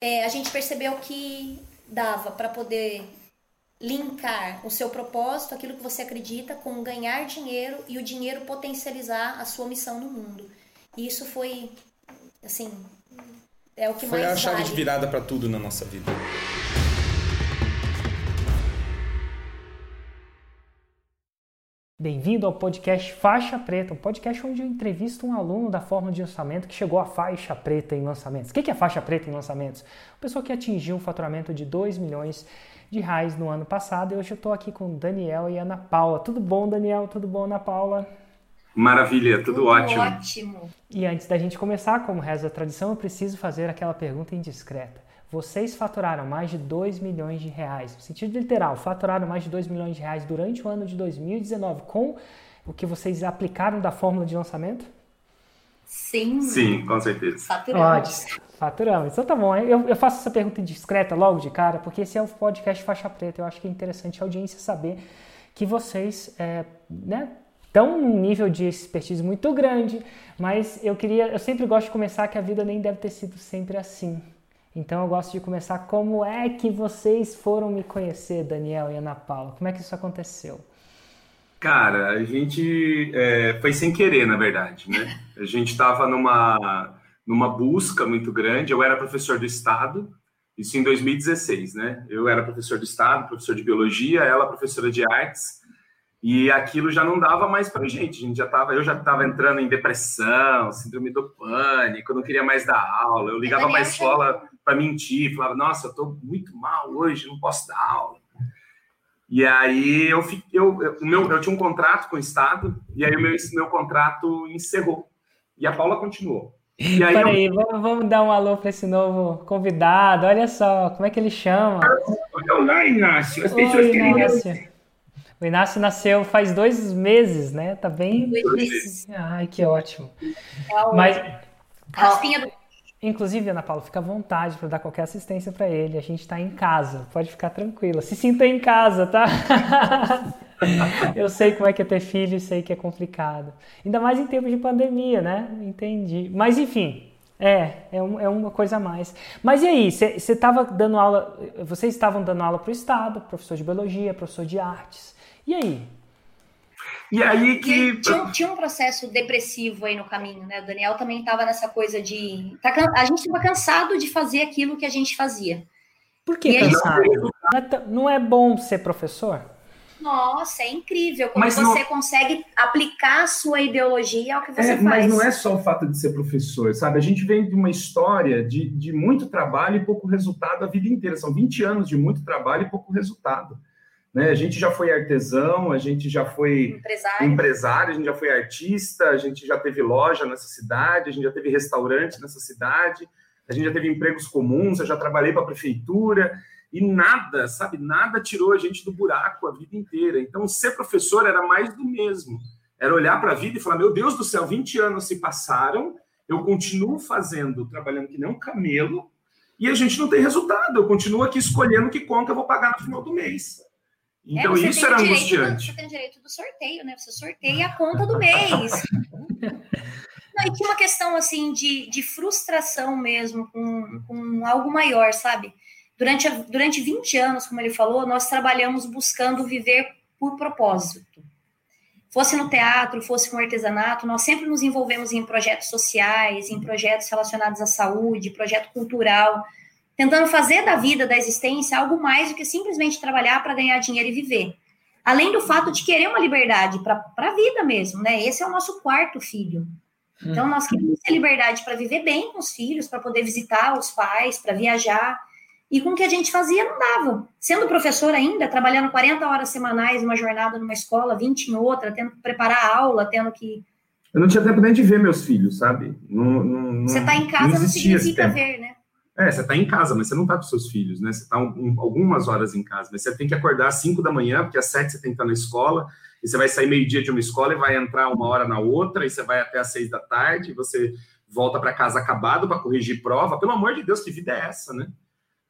é, a gente percebeu que dava para poder linkar o seu propósito, aquilo que você acredita, com ganhar dinheiro e o dinheiro potencializar a sua missão no mundo. E isso foi, assim, é o que foi mais a chave vale. de virada para tudo na nossa vida. Bem-vindo ao podcast Faixa Preta, um podcast onde eu entrevisto um aluno da forma de lançamento que chegou à faixa preta em lançamentos. O que é faixa preta em lançamentos? Uma pessoa que atingiu um faturamento de 2 milhões de reais no ano passado. E hoje eu estou aqui com Daniel e Ana Paula. Tudo bom, Daniel? Tudo bom, Ana Paula? Maravilha, tudo, Tudo ótimo. ótimo. E antes da gente começar, como reza a tradição, eu preciso fazer aquela pergunta indiscreta. Vocês faturaram mais de 2 milhões de reais, no sentido literal, faturaram mais de 2 milhões de reais durante o ano de 2019 com o que vocês aplicaram da fórmula de lançamento? Sim. Sim, com certeza. Faturamos. Ótimo, faturamos. Então tá bom, eu, eu faço essa pergunta indiscreta logo de cara, porque esse é o podcast Faixa Preta. Eu acho que é interessante a audiência saber que vocês é, né, estão num nível de expertise muito grande, mas eu queria, eu sempre gosto de começar que a vida nem deve ter sido sempre assim. Então eu gosto de começar como é que vocês foram me conhecer, Daniel e Ana Paula. Como é que isso aconteceu? Cara, a gente é, foi sem querer, na verdade, né? A gente estava numa, numa busca muito grande. Eu era professor do Estado, isso em 2016, né? Eu era professor do Estado, professor de Biologia, ela professora de Artes, e aquilo já não dava mais para gente. A gente já tava, eu já estava entrando em depressão, síndrome do pânico, eu não queria mais dar aula. Eu ligava para a escola para mentir, falava: Nossa, eu estou muito mal hoje, não posso dar aula. E aí eu, eu, eu, meu, eu tinha um contrato com o Estado, e aí o meu, meu contrato encerrou. E a Paula continuou. E aí Peraí, eu... vamos, vamos dar um alô para esse novo convidado. Olha só, como é que ele chama? Olá, Inácio. As Oi, pessoas querem Inácio. O Inácio nasceu faz dois meses, né? Tá bem. Dois meses. Ai, que ótimo. É o- Mas, Raspinha do inclusive, Ana Paula, fica à vontade para dar qualquer assistência para ele. A gente está em casa, pode ficar tranquila. Se sinta em casa, tá? Eu sei como é que é ter filho sei que é complicado. Ainda mais em tempos de pandemia, né? Entendi. Mas enfim, é, é, um- é uma coisa a mais. Mas e aí, você estava dando aula, vocês estavam dando aula para o Estado, professor de biologia, professor de artes. E aí? E aí E que. tinha, um- tinha um processo depressivo aí no caminho, né? O Daniel também estava nessa coisa de. tá can- a gente estava cansado de fazer aquilo que a gente fazia. Por que E cansado? Não é, não é bom ser professor? Nossa, é incrível quando Mas não- você consegue aplicar a sua ideologia ao que você É, faz. mas não é só o fato de ser professor, sabe? A gente vem de uma história de, de muito trabalho e pouco resultado a vida inteira. São 20 anos de muito trabalho e pouco resultado. Né? A gente já foi artesão, a gente já foi empresário. empresário, a gente já foi artista, a gente já teve loja nessa cidade, a gente já teve restaurante nessa cidade, a gente já teve empregos comuns, eu já trabalhei para a prefeitura e nada, sabe, nada tirou a gente do buraco a vida inteira. Então, ser professor era mais do mesmo. Era olhar para a vida e falar: meu Deus do céu, 20 anos se passaram, eu continuo fazendo, trabalhando que nem um camelo, e a gente não tem resultado. Eu continuo aqui escolhendo que conta eu vou pagar no final do mês. Então, É, você isso era direito do- angustiante. você tem o direito do sorteio, né? Você sorteia a conta do mês. Não, e tinha uma questão assim de, de frustração mesmo com, com algo maior, sabe? Durante, durante 20 anos, como ele falou, nós trabalhamos buscando viver por propósito. Fosse no teatro, fosse com artesanato, nós sempre nos envolvemos em projetos sociais, em projetos relacionados à saúde, projeto cultural, tentando fazer da vida, da existência, algo mais do que simplesmente trabalhar para ganhar dinheiro e viver. Além do fato de querer uma liberdade para a vida mesmo, né? Esse é o nosso quarto filho. Então, nós queremos ter liberdade para viver bem com os filhos, para poder visitar os pais, para viajar. E com o que a gente fazia, não dava. Sendo professor ainda, trabalhando 40 horas semanais, uma jornada numa escola, 20 em outra, tendo que preparar a aula, tendo que. Eu não tinha tempo nem de ver meus filhos, sabe? Não, não, Você está em casa, não, esse significa ver, né? É, você está em casa, mas você não está com seus filhos, né? Você está algumas horas em casa, mas você tem que acordar às 5 da manhã, porque às 7 você tem que estar na escola, e você vai sair meio-dia de uma escola e vai entrar uma hora na outra, e você vai até às 6 da tarde, e você volta para casa acabado para corrigir prova. Pelo amor de Deus, que vida é essa, né?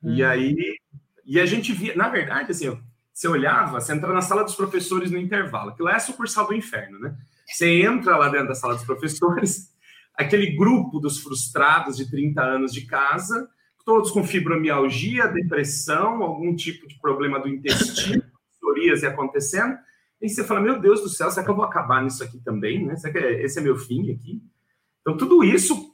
E aí, e a gente via, na verdade, assim, você olhava, você entra na sala dos professores no intervalo, aquilo é a sucursal do inferno, né? Você entra lá dentro da sala dos professores, aquele grupo dos frustrados de 30 anos de casa, todos com fibromialgia, depressão, algum tipo de problema do intestino, psoríase acontecendo. E você fala, meu Deus do céu, será que eu vou acabar nisso aqui também? Né? Será que esse é meu fim aqui? Então, tudo isso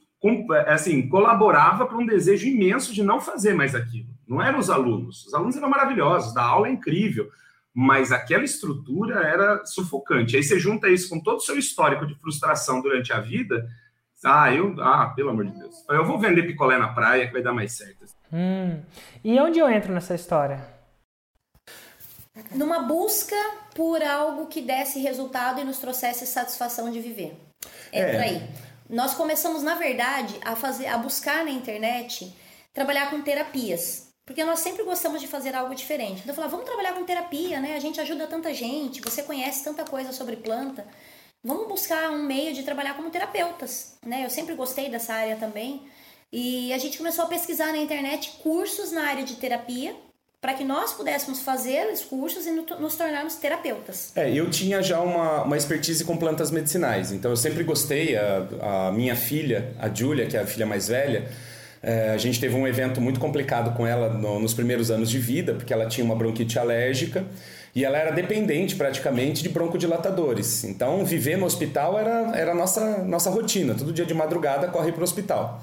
assim, colaborava para um desejo imenso de não fazer mais aquilo. Não eram os alunos. Os alunos eram maravilhosos, da aula é incrível, mas aquela estrutura era sufocante. Aí você junta isso com todo o seu histórico de frustração durante a vida. Ah, eu, ah, pelo amor de Deus. Eu vou vender picolé na praia que vai dar mais certo. Hum. E onde eu entro nessa história? numa busca por algo que desse resultado e nos trouxesse satisfação de viver. Entra é. aí. Nós começamos, na verdade, a fazer, a buscar na internet trabalhar com terapias. Porque nós sempre gostamos de fazer algo diferente. Então eu falava, vamos trabalhar com terapia, né? A gente ajuda tanta gente, você conhece tanta coisa sobre planta. Vamos buscar um meio de trabalhar como terapeutas, né? Eu sempre gostei dessa área também. E a gente começou a pesquisar na internet cursos na área de terapia para que nós pudéssemos fazer os cursos e nos tornarmos terapeutas. É, eu tinha já uma, uma expertise com plantas medicinais, então eu sempre gostei, a, a minha filha, a Júlia, que é a filha mais velha, é, a gente teve um evento muito complicado com ela no, nos primeiros anos de vida, porque ela tinha uma bronquite alérgica e ela era dependente praticamente de broncodilatadores. Então, viver no hospital era, era a nossa, nossa rotina, todo dia de madrugada corre para o hospital.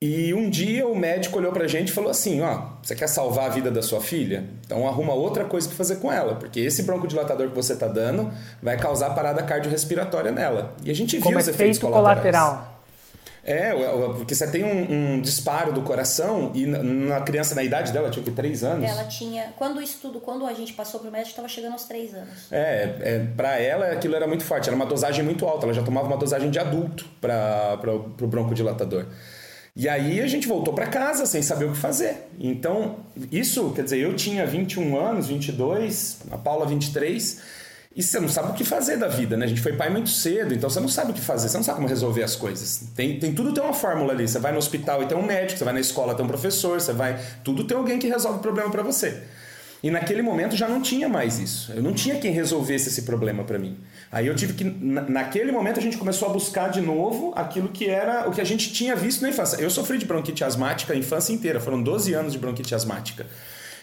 E um dia o médico olhou pra gente e falou assim: ó, você quer salvar a vida da sua filha? Então arruma outra coisa para fazer com ela, porque esse broncodilatador que você tá dando vai causar parada cardiorrespiratória nela. E a gente viu Como os efeitos colateral. É, porque você tem um, um, disparo do coração e na criança, na idade dela, tinha que três anos? Ela tinha. Quando o estudo, quando a gente passou pro médico, estava chegando aos três anos. É, é para ela aquilo era muito forte, era uma dosagem muito alta, ela já tomava uma dosagem de adulto para o broncodilatador. E aí a gente voltou para casa sem saber o que fazer. Então, isso, quer dizer, eu tinha 21 anos, 22, a Paula 23, e você não sabe o que fazer da vida, né? A gente foi pai muito cedo, então você não sabe o que fazer, você não sabe como resolver as coisas. Tem, tem tudo tem uma fórmula ali. Você vai no hospital e tem um médico, você vai na escola tem um professor, você vai, tudo tem alguém que resolve o problema para você. E naquele momento já não tinha mais isso. Eu não tinha quem resolvesse esse problema para mim. Aí eu tive que, naquele momento, a gente começou a buscar de novo aquilo que era o que a gente tinha visto na infância. Eu sofri de bronquite asmática a infância inteira, foram 12 anos de bronquite asmática.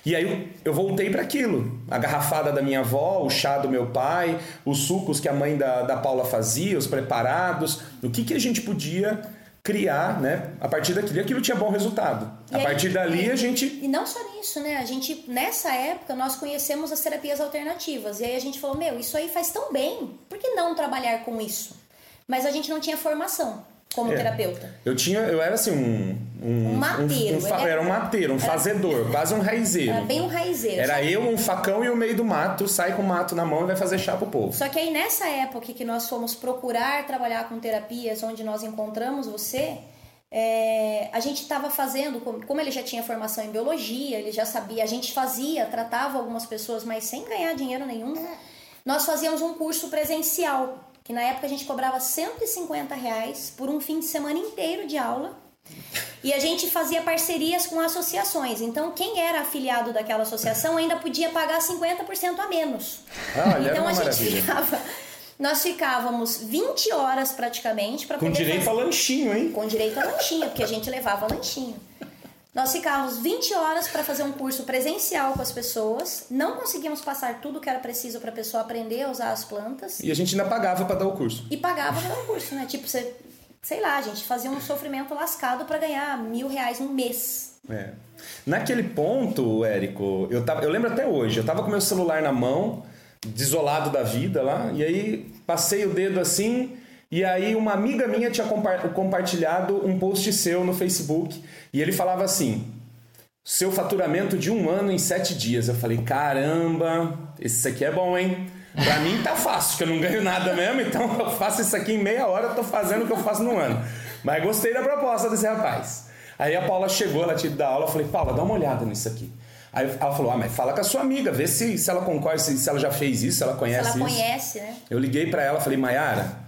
E aí eu voltei para aquilo. A garrafada da minha avó, o chá do meu pai, os sucos que a mãe da, da Paula fazia, os preparados. O que, que a gente podia criar, né? A partir daquilo, aquilo tinha bom resultado. E a aí, partir dali a gente E não só nisso, né? A gente nessa época nós conhecemos as terapias alternativas. E aí a gente falou: "Meu, isso aí faz tão bem. Por que não trabalhar com isso?" Mas a gente não tinha formação como é. terapeuta? Eu tinha, eu era assim um um, um mateiro. Um, um, era, era um mateiro, um era, fazedor, quase um raizeiro. Era bem um raizeiro. Era eu, um facão e o meio do mato, sai com o mato na mão e vai fazer chá pro povo. Só que aí nessa época que nós fomos procurar trabalhar com terapias, onde nós encontramos você, é, a gente estava fazendo, como ele já tinha formação em biologia, ele já sabia, a gente fazia, tratava algumas pessoas, mas sem ganhar dinheiro nenhum. Nós fazíamos um curso presencial que na época a gente cobrava 150 reais por um fim de semana inteiro de aula. E a gente fazia parcerias com associações. Então, quem era afiliado daquela associação ainda podia pagar 50% a menos. Olha, então, a gente maravilha. ficava. Nós ficávamos 20 horas praticamente para Com direito fazer... a lanchinho, hein? Com direito a lanchinho, porque a gente levava lanchinho. Nós ficávamos 20 horas para fazer um curso presencial com as pessoas, não conseguíamos passar tudo que era preciso para a pessoa aprender a usar as plantas. E a gente ainda pagava para dar o curso. E pagava para dar o curso, né? Tipo, você, sei lá, gente fazia um sofrimento lascado para ganhar mil reais no mês. É. Naquele ponto, Érico, eu, tava, eu lembro até hoje, eu tava com meu celular na mão, desolado da vida lá, e aí passei o dedo assim e aí uma amiga minha tinha compartilhado um post seu no Facebook e ele falava assim: seu faturamento de um ano em sete dias. Eu falei, caramba, esse aqui é bom, hein? Pra mim tá fácil, que eu não ganho nada mesmo, então eu faço isso aqui em meia hora, eu tô fazendo o que eu faço no ano. Mas gostei da proposta desse rapaz. Aí a Paula chegou, ela tinha dar aula, eu falei, Paula, dá uma olhada nisso aqui. Aí ela falou, ah, mas fala com a sua amiga, vê se, se ela concorda, se, se ela já fez isso, se ela conhece se ela isso. conhece, né? Eu liguei para ela, falei, Mayara,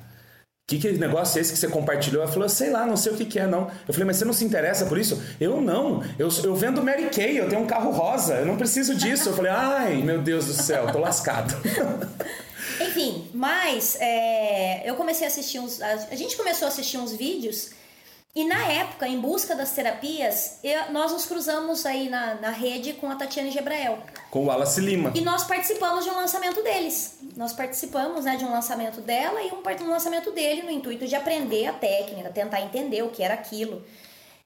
que, que negócio é esse que você compartilhou? Ela falou, sei lá, não sei o que, que é, não. Eu falei, mas você não se interessa por isso? Eu não, eu, eu vendo Mary Kay, eu tenho um carro rosa, eu não preciso disso. Eu falei, ai, meu Deus do céu, tô lascado. Enfim, mas é, eu comecei a assistir uns. A gente começou a assistir uns vídeos E na época, em busca das terapias, eu, nós nos cruzamos aí na, na rede com a Tatiana Gebrael. Com o Wallace Lima. E nós participamos de um lançamento deles. Nós participamos né, de um lançamento dela e um, um lançamento dele no intuito de aprender a técnica, tentar entender o que era aquilo.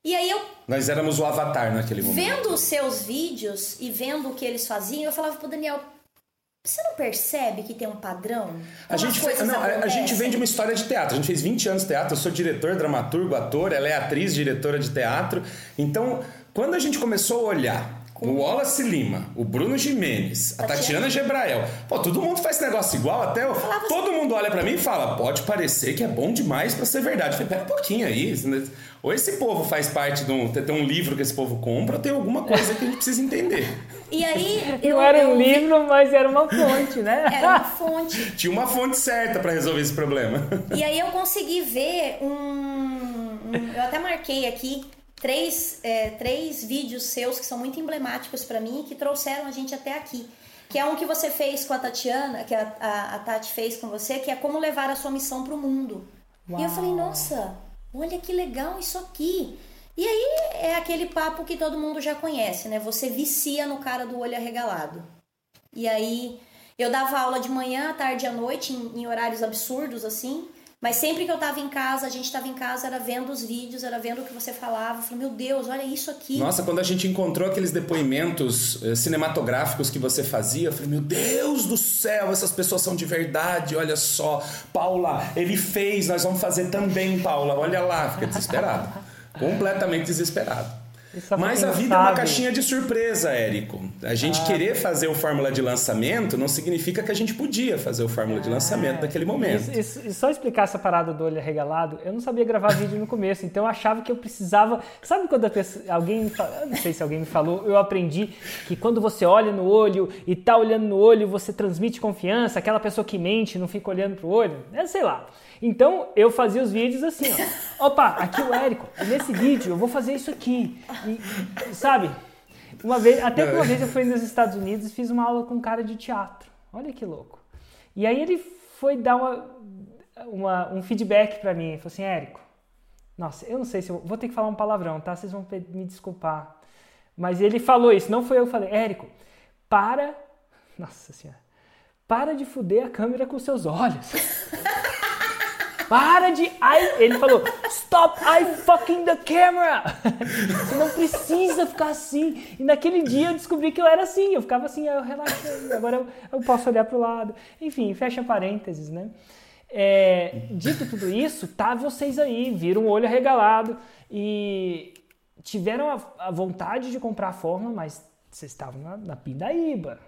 E aí eu. Nós éramos o avatar naquele momento. Vendo os seus vídeos e vendo o que eles faziam, eu falava pro Daniel, você não percebe que tem um padrão? A gente, não, a, gente vem de uma história de teatro. A gente fez 20 anos de teatro. Eu sou diretor, dramaturgo, ator. Ela é atriz, diretora de teatro. Então, quando a gente começou a olhar o Wallace Lima, o Bruno Jimenez, a Tatiana Gebrael. Pô, todo mundo faz negócio igual, até eu, todo assim. mundo olha para mim e fala: pode parecer que é bom demais para ser verdade. Eu falei, pera um pouquinho aí. Ou esse povo faz parte de um, tem um livro que esse povo compra, ou tem alguma coisa que a gente precisa entender. E aí. Eu, Não era um livro, mas era uma fonte, né? Era uma fonte. Tinha uma fonte certa para resolver esse problema. E aí eu consegui ver um, um eu até marquei aqui três, é, três vídeos seus que são muito emblemáticos para mim que trouxeram a gente até aqui. Que é um que você fez com a Tatiana, que a, a, a Tati fez com você, que é como levar a sua missão para o mundo. Uau. E eu falei, nossa, olha que legal isso aqui. E aí é aquele papo que todo mundo já conhece, né? Você vicia no cara do olho arregalado. E aí eu dava aula de manhã, tarde e à noite, em, em horários absurdos, assim. Mas sempre que eu tava em casa, a gente tava em casa, era vendo os vídeos, era vendo o que você falava. Eu falei, meu Deus, olha isso aqui. Nossa, quando a gente encontrou aqueles depoimentos eh, cinematográficos que você fazia, eu falei, meu Deus do céu, essas pessoas são de verdade, olha só. Paula, ele fez, nós vamos fazer também, Paula, olha lá. Fiquei desesperado. completamente desesperado. Mas a vida sabe. é uma caixinha de surpresa, Érico. A gente ah, querer fazer o fórmula de lançamento não significa que a gente podia fazer o fórmula de lançamento é. naquele momento. E, só explicar essa parada do olho arregalado, eu não sabia gravar vídeo no começo, então eu achava que eu precisava. Sabe quando pessoa, alguém fala, não sei se alguém me falou, eu aprendi que quando você olha no olho e tá olhando no olho, você transmite confiança, aquela pessoa que mente não fica olhando pro olho. É, sei lá. Então eu fazia os vídeos assim, ó. Opa, aqui o Érico. Nesse vídeo eu vou fazer isso aqui. E, sabe? Uma vez, até que uma vez eu fui nos Estados Unidos e fiz uma aula com um cara de teatro. Olha que louco. E aí ele foi dar uma, uma um feedback para mim. Ele falou assim, Érico, nossa, eu não sei se eu vou ter que falar um palavrão, tá? Vocês vão me desculpar. Mas ele falou isso, não foi eu que falei. Érico, para. Nossa senhora. Para de fuder a câmera com seus olhos. Para de. I... Ele falou: Stop I fucking the camera! Você não precisa ficar assim. E naquele dia eu descobri que eu era assim. Eu ficava assim, eu relaxei, agora eu, eu posso olhar para o lado. Enfim, fecha parênteses, né? É, dito tudo isso, tá vocês aí, viram o olho arregalado e tiveram a, a vontade de comprar a forma, mas vocês estavam na, na pindaíba.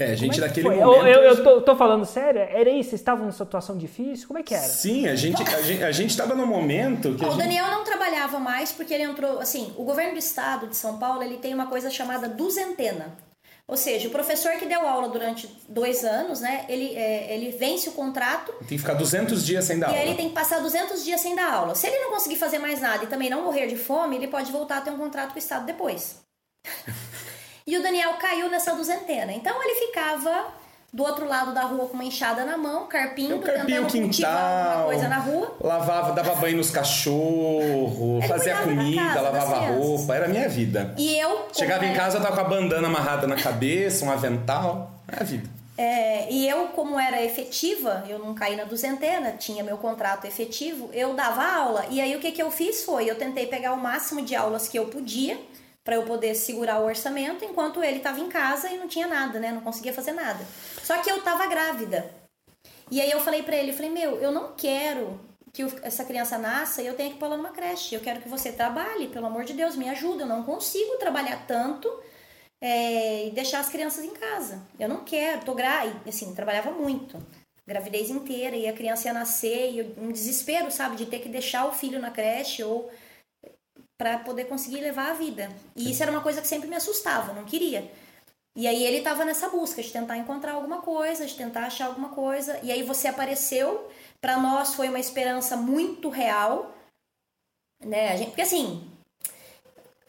É, a gente é naquele momento. Eu, eu, eu tô, tô, falando sério? Era isso? Vocês estavam numa situação difícil? Como é que era? Sim, a gente a gente, a gente num momento que. o gente... Daniel não trabalhava mais porque ele entrou. Assim, o governo do estado de São Paulo ele tem uma coisa chamada duzentena. Ou seja, o professor que deu aula durante dois anos, né, ele, é, ele vence o contrato. Tem que ficar 200 dias sem dar e aula. E aí ele tem que passar 200 dias sem dar aula. Se ele não conseguir fazer mais nada e também não morrer de fome, ele pode voltar a ter um contrato com o Estado depois. E o Daniel caiu nessa duzentena. Então ele ficava do outro lado da rua com uma enxada na mão, carpindo, um carpinho, tentando quintal, alguma coisa na rua. Lavava, dava banho nos cachorros, fazia comida, casa, lavava roupa, era a minha vida. E eu... Chegava em casa, eu tava com a bandana amarrada na cabeça, um avental, é a vida. É, e eu, como era efetiva, eu não caí na duzentena, tinha meu contrato efetivo, eu dava aula. E aí o que, que eu fiz foi, eu tentei pegar o máximo de aulas que eu podia, para eu poder segurar o orçamento, enquanto ele estava em casa e não tinha nada, né? Não conseguia fazer nada. Só que eu estava grávida. E aí eu falei para ele, falei: "Meu, eu não quero que essa criança nasça e eu tenha que pôr numa creche. Eu quero que você trabalhe, pelo amor de Deus, me ajuda. Eu não consigo trabalhar tanto é, e deixar as crianças em casa. Eu não quero, tô grávida, assim, trabalhava muito. Gravidez inteira e a criança ia nascer e um desespero, sabe, de ter que deixar o filho na creche ou para poder conseguir levar a vida. E isso era uma coisa que sempre me assustava, não queria. E aí ele estava nessa busca de tentar encontrar alguma coisa, de tentar achar alguma coisa. E aí você apareceu, para nós foi uma esperança muito real, né? Gente, porque assim,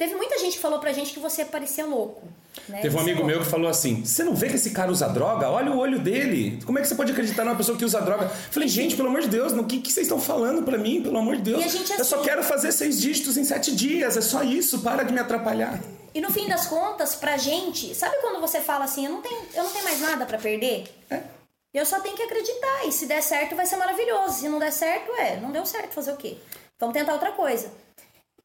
Teve muita gente que falou pra gente que você parecia louco. Né? Teve um amigo meu que falou assim: Você não vê que esse cara usa droga? Olha o olho dele. Como é que você pode acreditar numa pessoa que usa droga? Falei, gente, pelo amor de Deus, no que, que vocês estão falando pra mim? Pelo amor de Deus. Assim... Eu só assim quero fazer seis dígitos em sete dias. É só isso. Para de me atrapalhar. E no fim das contas, pra gente, sabe quando você fala assim, eu não tenho, eu não tenho mais nada para perder? É. Eu só tenho que acreditar. E se der certo, vai ser maravilhoso. Se não der certo, é, não deu certo fazer o quê? Vamos tentar outra coisa.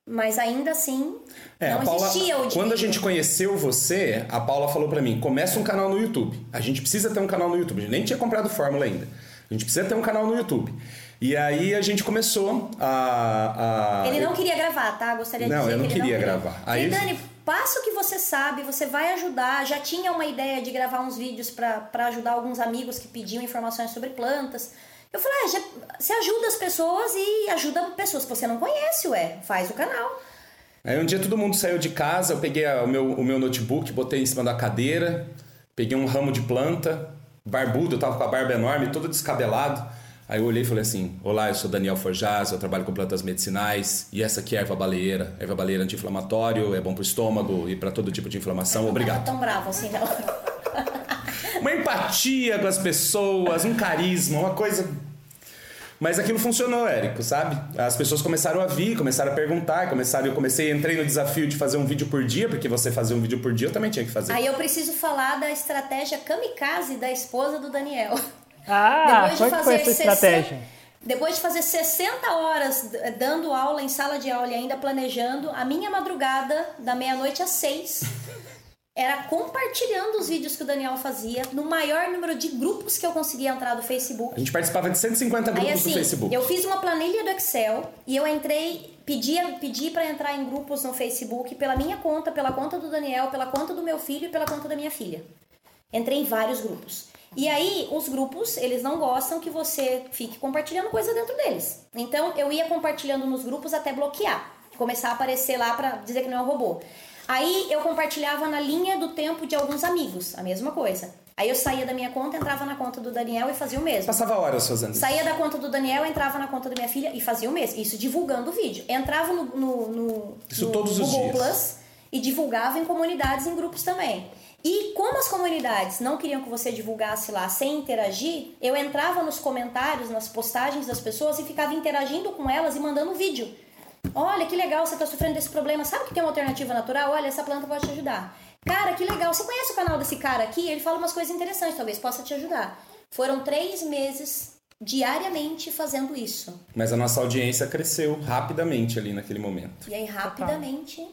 Mas ainda assim, é, não Paula, existia o dinheiro. Quando a gente conheceu você, a Paula falou para mim: começa um canal no YouTube. A gente precisa ter um canal no YouTube. A gente nem tinha comprado Fórmula ainda. A gente precisa ter um canal no YouTube. E aí a gente começou a. a... Ele não queria gravar, tá? Gostaria de não, dizer. Eu não que queria não queria gravar. Aí... Dani, passa o que você sabe, você vai ajudar. Já tinha uma ideia de gravar uns vídeos para ajudar alguns amigos que pediam informações sobre plantas. Eu falei, ah, já, você ajuda as pessoas e ajuda pessoas que você não conhece, ué, faz o canal. Aí um dia todo mundo saiu de casa, eu peguei o meu, o meu notebook, botei em cima da cadeira, peguei um ramo de planta, barbudo, eu tava com a barba enorme, todo descabelado. Aí eu olhei e falei assim: Olá, eu sou Daniel Forjaz, eu trabalho com plantas medicinais e essa aqui é a erva baleeira. erva baleeira anti-inflamatório, é bom pro estômago e para todo tipo de inflamação. Obrigado. Não tão bravo assim, não. uma empatia com as pessoas, um carisma, uma coisa mas aquilo funcionou, Érico, sabe? As pessoas começaram a vir, começaram a perguntar, começaram, eu comecei, entrei no desafio de fazer um vídeo por dia, porque você fazia um vídeo por dia, eu também tinha que fazer. Aí eu preciso falar da estratégia kamikaze da esposa do Daniel. Ah, Depois de fazer foi essa 60, estratégia? Depois de fazer 60 horas dando aula em sala de aula e ainda planejando, a minha madrugada, da meia-noite às seis, era compartilhando os vídeos que o Daniel fazia no maior número de grupos que eu conseguia entrar do Facebook. A gente participava de 150 grupos Aí, assim, do Facebook. Eu fiz uma planilha do Excel e eu entrei, pedi, pedi para entrar em grupos no Facebook pela minha conta, pela conta do Daniel, pela conta do meu filho e pela conta da minha filha. Entrei em vários grupos. E aí, os grupos, eles não gostam que você fique compartilhando coisa dentro deles. Então, eu ia compartilhando nos grupos até bloquear. Começar a aparecer lá para dizer que não é um robô. Aí eu compartilhava na linha do tempo de alguns amigos, a mesma coisa. Aí eu saía da minha conta, entrava na conta do Daniel e fazia o mesmo. Passava horas fazendo isso. Saía da conta do Daniel, entrava na conta da minha filha e fazia o mesmo. Isso divulgando o vídeo. Entrava no, no, no, isso no todos Google os dias. Plus e divulgava em comunidades, em grupos também. E como as comunidades não queriam que você divulgasse lá sem interagir, eu entrava nos comentários, nas postagens das pessoas e ficava interagindo com elas e mandando vídeo. Olha que legal, você está sofrendo desse problema. Sabe que tem uma alternativa natural? Olha, essa planta pode te ajudar. Cara, que legal. Você conhece o canal desse cara aqui? Ele fala umas coisas interessantes, talvez possa te ajudar. Foram três meses diariamente fazendo isso. Mas a nossa audiência cresceu rapidamente ali naquele momento. E aí, rapidamente.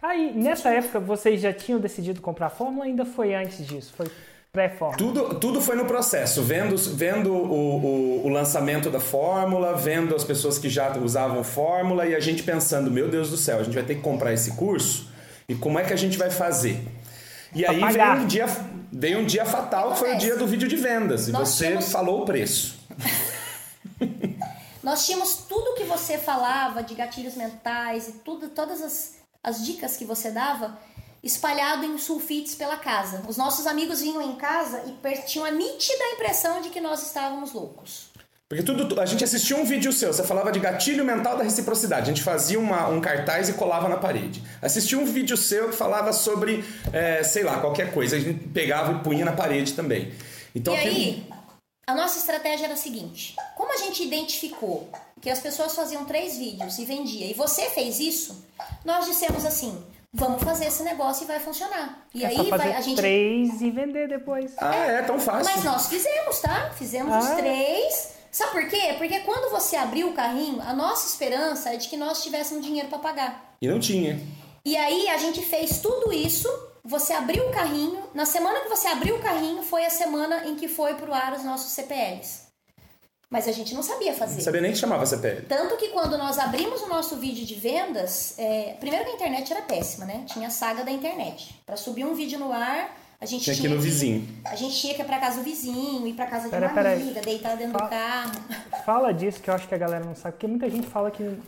Aí, nessa época, vocês já tinham decidido comprar a fórmula ou ainda foi antes disso? Foi pré-fórmula? Tudo, tudo foi no processo, vendo, vendo o, o, o, lançamento da fórmula, vendo as pessoas que já usavam fórmula e a gente pensando, meu Deus do céu, a gente vai ter que comprar esse curso e como é que a gente vai fazer? E aí veio um, dia, veio um dia fatal, que foi o dia do vídeo de vendas, e Nós você tínhamos... falou o preço. Nós tínhamos tudo que você falava de gatilhos mentais e tudo, todas as, as dicas que você dava espalhado em sulfites pela casa. Os nossos amigos vinham em casa e tinham a nítida impressão de que nós estávamos loucos. Porque tudo, a gente assistia um vídeo seu, você falava de gatilho mental da reciprocidade. A gente fazia uma, um cartaz e colava na parede. Assistia um vídeo seu que falava sobre, é, sei lá, qualquer coisa. A gente pegava e punha na parede também. Então, e aí, a nossa estratégia era a seguinte: como a gente identificou que as pessoas faziam três vídeos e vendia, e você fez isso, nós dissemos assim: vamos fazer esse negócio e vai funcionar. E é aí só fazer vai a gente três e vender depois. Ah, é, tão fácil. Mas nós fizemos, tá? Fizemos ah. os três. Sabe por quê? Porque quando você abriu o carrinho, a nossa esperança é de que nós tivéssemos dinheiro para pagar. E não tinha. E aí a gente fez tudo isso, você abriu o carrinho, na semana que você abriu o carrinho foi a semana em que foi pro ar os nossos CPLs. Mas a gente não sabia fazer. Não sabia nem que chamava CPL. Tanto que quando nós abrimos o nosso vídeo de vendas, é, primeiro que a internet era péssima, né? Tinha a saga da internet. Para subir um vídeo no ar, a gente tinha, tinha que ir no vizinho. A gente tinha que ir pra casa do vizinho, ir pra casa de pera, uma pera amiga, deitar dentro fala, do carro. Fala disso que eu acho que a galera não sabe, porque muita gente fala que,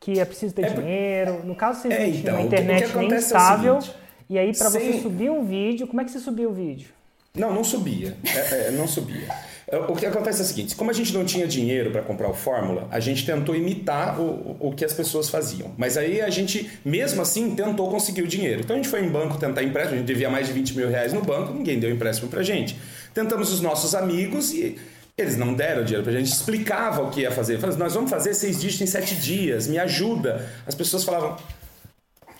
que é preciso ter é, dinheiro. No caso, vocês é, então, uma internet nem estável. É e aí, para você subir um vídeo, como é que você subia o vídeo? Não, não subia. É, é, não subia. O que acontece é o seguinte: como a gente não tinha dinheiro para comprar o Fórmula, a gente tentou imitar o, o que as pessoas faziam. Mas aí a gente, mesmo assim, tentou conseguir o dinheiro. Então a gente foi em banco tentar empréstimo, a gente devia mais de 20 mil reais no banco, ninguém deu empréstimo pra gente. Tentamos os nossos amigos e eles não deram dinheiro pra gente, explicava o que ia fazer. Falaram, nós vamos fazer seis dígitos em sete dias, me ajuda. As pessoas falavam,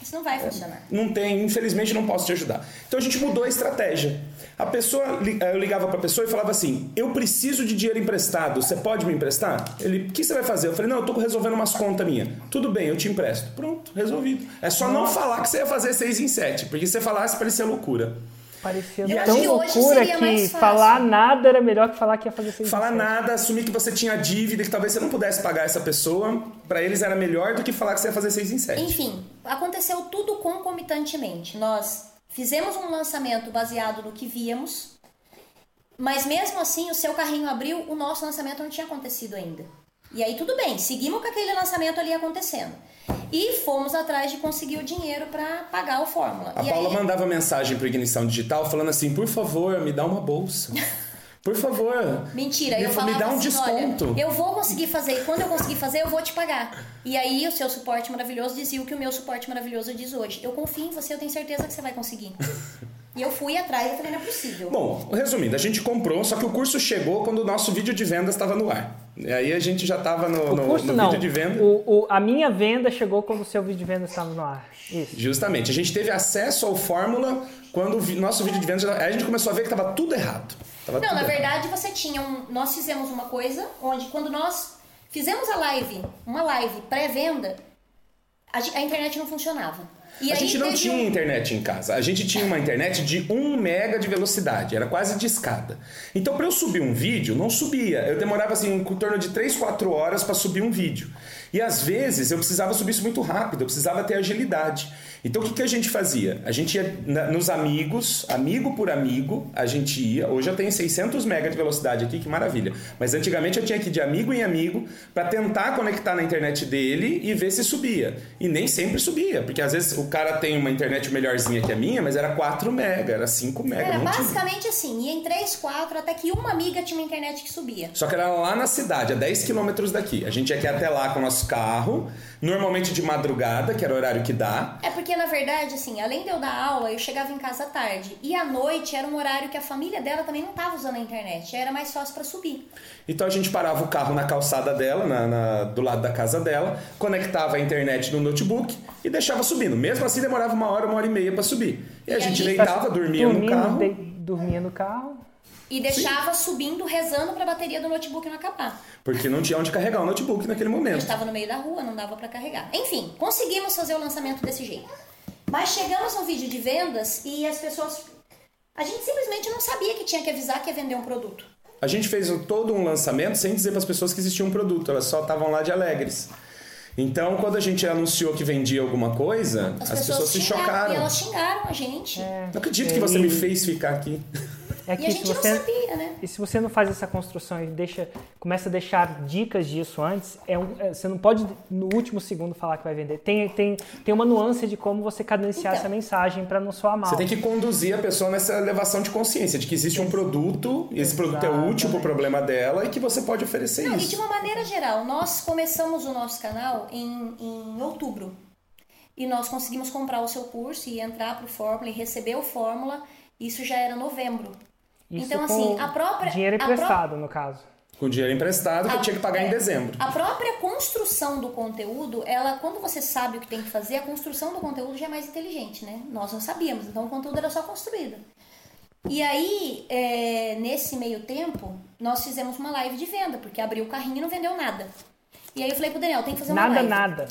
Isso não vai funcionar. não tem, infelizmente não posso te ajudar. Então a gente mudou a estratégia. A pessoa, li- eu ligava para a pessoa e falava assim: Eu preciso de dinheiro emprestado, você pode me emprestar? Ele, o que você vai fazer? Eu falei: Não, eu tô resolvendo umas contas minhas. Tudo bem, eu te empresto. Pronto, resolvido. É só não falar que você ia fazer seis em sete, porque se você falasse, parecia loucura. Parecia E tão que loucura que fácil. falar nada era melhor que falar que ia fazer seis Falar nada, assumir que você tinha dívida, que talvez você não pudesse pagar essa pessoa, para eles era melhor do que falar que você ia fazer seis em sete. Enfim, aconteceu tudo concomitantemente. Nós fizemos um lançamento baseado no que víamos, mas mesmo assim o seu carrinho abriu, o nosso lançamento não tinha acontecido ainda. E aí tudo bem, seguimos com aquele lançamento ali acontecendo. E fomos atrás de conseguir o dinheiro para pagar o Fórmula. A e Paula aí, mandava mensagem pro Ignição Digital falando assim: por favor, me dá uma bolsa. Por favor. Mentira, me, eu me falava dá um assim, desconto. olha, eu vou conseguir fazer, e quando eu conseguir fazer, eu vou te pagar. E aí o seu suporte maravilhoso dizia o que o meu suporte maravilhoso diz hoje. Eu confio em você, eu tenho certeza que você vai conseguir. e eu fui atrás, eu falei, não é possível. Bom, resumindo, a gente comprou, só que o curso chegou quando o nosso vídeo de vendas estava no ar. E aí a gente já estava no, O no- curso no não. vídeo de venda. O, o- a minha venda chegou quando o seu vídeo de venda estava no ar. Isso. Justamente, a gente teve acesso ao Fórmula quando o vi- nosso vídeo de vendas. já- Aí a gente começou a ver que estava tudo errado. Tava Não, tudo na errado. verdade você tinha um. Nós fizemos uma coisa onde quando nós fizemos a live, uma live pré-venda, a, a internet não funcionava. E a gente não tinha um- internet em casa. A gente tinha uma internet de 1 mega de velocidade, era quase de escada. Então, para eu subir um vídeo, não subia. Eu demorava assim em torno de 3, 4 horas para subir um vídeo. E às vezes eu precisava subir isso muito rápido, eu precisava ter agilidade. Então, o que, que a gente fazia? A gente ia na- nos amigos, amigo por amigo, a gente ia. Hoje eu tenho 600 mega de velocidade aqui, que maravilha. Mas antigamente eu tinha que ir de amigo em amigo para tentar conectar na internet dele e ver se subia. E nem sempre subia, porque às vezes o cara tem uma internet melhorzinha que a minha, mas era 4 mega, era 5 mega. Era não tinha. basicamente assim, ia em 3, 4, até que uma amiga tinha uma internet que subia. Só que era lá na cidade, a 10 quilômetros daqui. A gente ia até lá com o nosso carro, normalmente de madrugada, que era o horário que dá. É porque, na verdade, assim, além de eu dar aula, eu chegava em casa à tarde. E à noite era um horário que a família dela também não estava usando a internet. Era mais fácil para subir. Então a gente parava o carro na calçada dela, na- na- do lado da casa dela, conectava a internet no notebook e deixava subindo. Mesmo assim demorava uma hora, uma hora e meia para subir. E a E gente aí- deitava, dormia no Dormindo, carro. de- dormia no carro. E deixava subindo, rezando para a bateria do notebook não acabar. Porque não tinha onde carregar o notebook naquele A gente momento. estava no meio da rua, não dava para carregar. Enfim, conseguimos fazer o lançamento desse jeito. Mas chegamos no vídeo de vendas e as pessoas. A gente simplesmente não sabia que tinha que avisar que ia vender um produto. A gente fez todo um lançamento sem dizer para as pessoas que existia um produto, elas só estavam lá de alegres. Então, quando a gente anunciou que vendia alguma coisa, As, as, pessoas, se xingaram, chocaram. E elas xingaram a gente. Não acredito que você me fez ficar aqui. É E que a se gente não você, sabia, né? E se você não faz essa construção e deixa, começa a deixar dicas disso antes, é um- é- você não pode no último segundo falar que vai vender. Tem, tem, tem uma nuance de como você cadenciar Então. essa mensagem para não soar mal. Você tem que conduzir a pessoa nessa elevação de consciência de que existe um produto, e esse produto é útil para o problema dela e que você pode oferecer Não, e de isso. uma maneira geral, nós começamos o nosso canal em, em outubro. E nós conseguimos comprar o seu curso e entrar para o Fórmula e receber o Fórmula. Isso já era novembro. Isso então, com assim, a própria. Dinheiro emprestado, no caso. Com dinheiro emprestado que eu a- tinha que pagar em é, dezembro. A própria construção do conteúdo, ela, quando você sabe o que tem que fazer, a construção do conteúdo já é mais inteligente, né? Nós não sabíamos, então o conteúdo era só construído. E aí, é, nesse meio tempo, nós fizemos uma live de venda, porque abriu o carrinho e não vendeu nada. E aí eu falei pro Daniel, tem que fazer uma Nada, live. nada.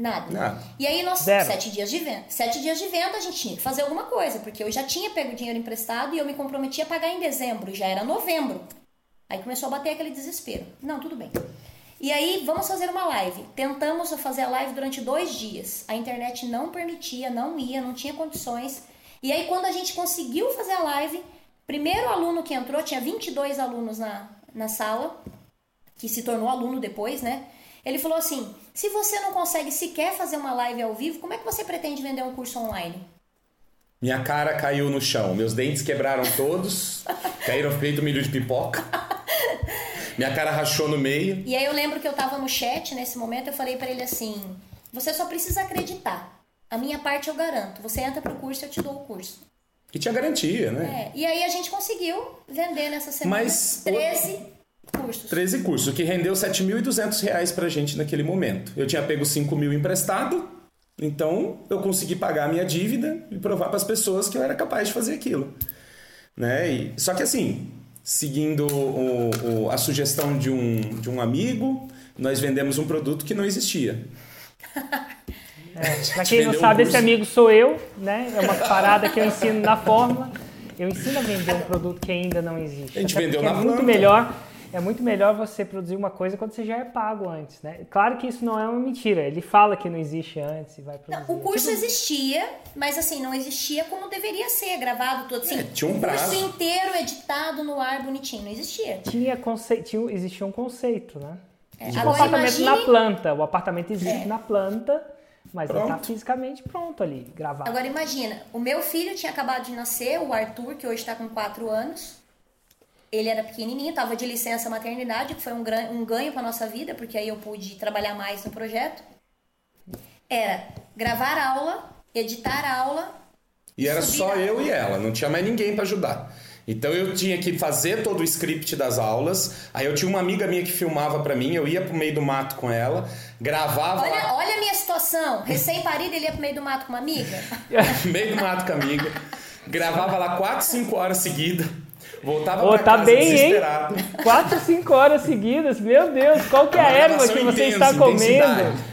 Nada. Nada. E aí nós, Zero. sete dias de venda. Sete dias de venda, a gente tinha que fazer alguma coisa, porque eu já tinha pego dinheiro emprestado e eu me comprometi a pagar em dezembro, já era novembro. Aí começou a bater aquele desespero. Não, tudo bem. E aí, vamos fazer uma live. Tentamos fazer a live durante dois dias. A internet não permitia, não ia, não tinha condições. E aí, quando a gente conseguiu fazer a live, primeiro aluno que entrou, tinha 22 alunos na, na sala, que se tornou aluno depois, né? Ele falou assim: se você não consegue sequer fazer uma live ao vivo, como é que você pretende vender um curso online? Minha cara caiu no chão, meus dentes quebraram todos, caíram feito milho de pipoca. Minha cara rachou no meio. E aí eu lembro que eu tava no chat nesse momento, eu falei para ele assim: você só precisa acreditar. A minha parte eu garanto. Você entra pro curso, eu te dou o curso. E tinha garantia, né? É, e aí a gente conseguiu vender nessa semana Mas 13 cursos. 13 cursos, o que rendeu 7.200 reais pra gente naquele momento. Eu tinha pego 5 mil emprestado, então eu consegui pagar a minha dívida e provar para as pessoas que eu era capaz de fazer aquilo. Né? E, só que assim, seguindo o, o, a sugestão de um, de um amigo, nós vendemos um produto que não existia. É, pra quem não sabe, um esse amigo sou eu, né? É uma parada que eu ensino na fórmula. Eu ensino a vender um produto que ainda não existe. A gente Até vendeu na é planta. muito melhor é muito melhor você produzir uma coisa quando você já é pago antes, né? Claro que isso não é uma mentira. Ele fala que não existe antes e vai produzir. Não, o curso tipo... existia, mas assim, não existia como deveria ser, gravado todo assim. É, tinha um prazo. O curso inteiro editado no ar bonitinho, não existia. Tinha conceito, tinha, existia um conceito, né? É, tipo, o apartamento imagine... na planta. O apartamento existe é. na planta, mas pronto. ele tá fisicamente pronto ali, gravado. Agora imagina, o meu filho tinha acabado de nascer, o Arthur, que hoje está com 4 anos. Ele era pequenininho, estava de licença maternidade, que foi um, um ganho para nossa vida, porque aí eu pude trabalhar mais no projeto. Era gravar aula, editar aula. E era só eu e ela, não tinha mais ninguém para ajudar. Então eu tinha que fazer todo o script das aulas. Aí eu tinha uma amiga minha que filmava para mim, eu ia pro meio do mato com ela, gravava. Olha, lá... olha a minha situação. Recém-parido, ele ia pro meio do mato com uma amiga? meio do mato com a amiga. Gravava lá 4, 5 horas seguidas. Voltava oh, pra tá casa bem, desesperado. Hein? Quatro, cinco horas seguidas. Meu Deus, qual que é a erva que você intenso, está comendo?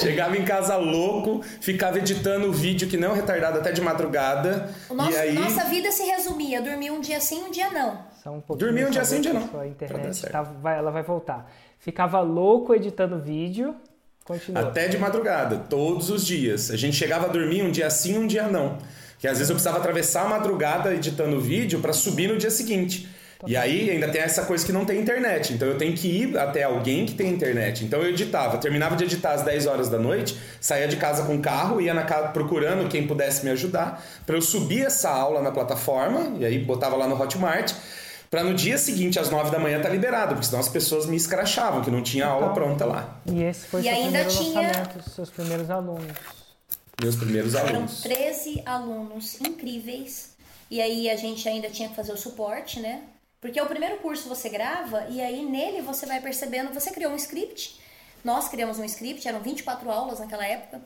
Chegava em casa louco, ficava editando o vídeo que não retardado até de madrugada. Nosso, e aí... Nossa vida se resumia: dormir um dia sim, um dia não. Só um dormir um dia sim, um dia não. A internet tá, vai, ela vai voltar. Ficava louco editando vídeo. Continua. Até de madrugada, todos os dias. A gente chegava a dormir um dia sim, um dia não. Que às vezes eu precisava atravessar a madrugada editando o vídeo para subir no dia seguinte. E aí ainda tem essa coisa que não tem internet. Então eu tenho que ir até alguém que tem internet. Então eu editava, terminava de editar às 10 horas da noite, saía de casa com o carro, ia na casa procurando quem pudesse me ajudar, para eu subir essa aula na plataforma, e aí botava lá no Hotmart, para no dia seguinte, às 9 da manhã, estar tá liberado, porque senão as pessoas me escrachavam, que não tinha aula pronta lá. E esse foi o seu primeiro tinha... lançamento, seus primeiros alunos. Meus primeiros alunos. Eram 13 alunos incríveis. E aí a gente ainda tinha que fazer o suporte, né? Porque o primeiro curso você grava e aí nele você vai percebendo, você criou um script. Nós criamos um script, eram 24 aulas naquela época.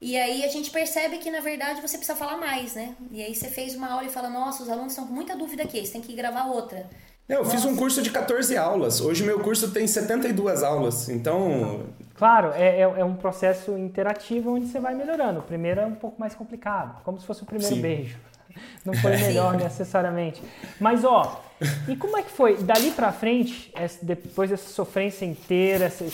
E aí a gente percebe que na verdade você precisa falar mais, né? E aí você fez uma aula e fala: "Nossa, os alunos estão com muita dúvida aqui, você tem que gravar outra". Eu Nossa. fiz um curso de 14 aulas. Hoje meu curso tem 72 aulas. Então, Claro, é, é, é, um processo interativo onde você vai melhorando. O primeiro é um pouco mais complicado, como se fosse o primeiro Sim. beijo. Não foi melhor necessariamente. Mas, ó, e como é que foi? Dali pra frente, depois dessa sofrência inteira, essa,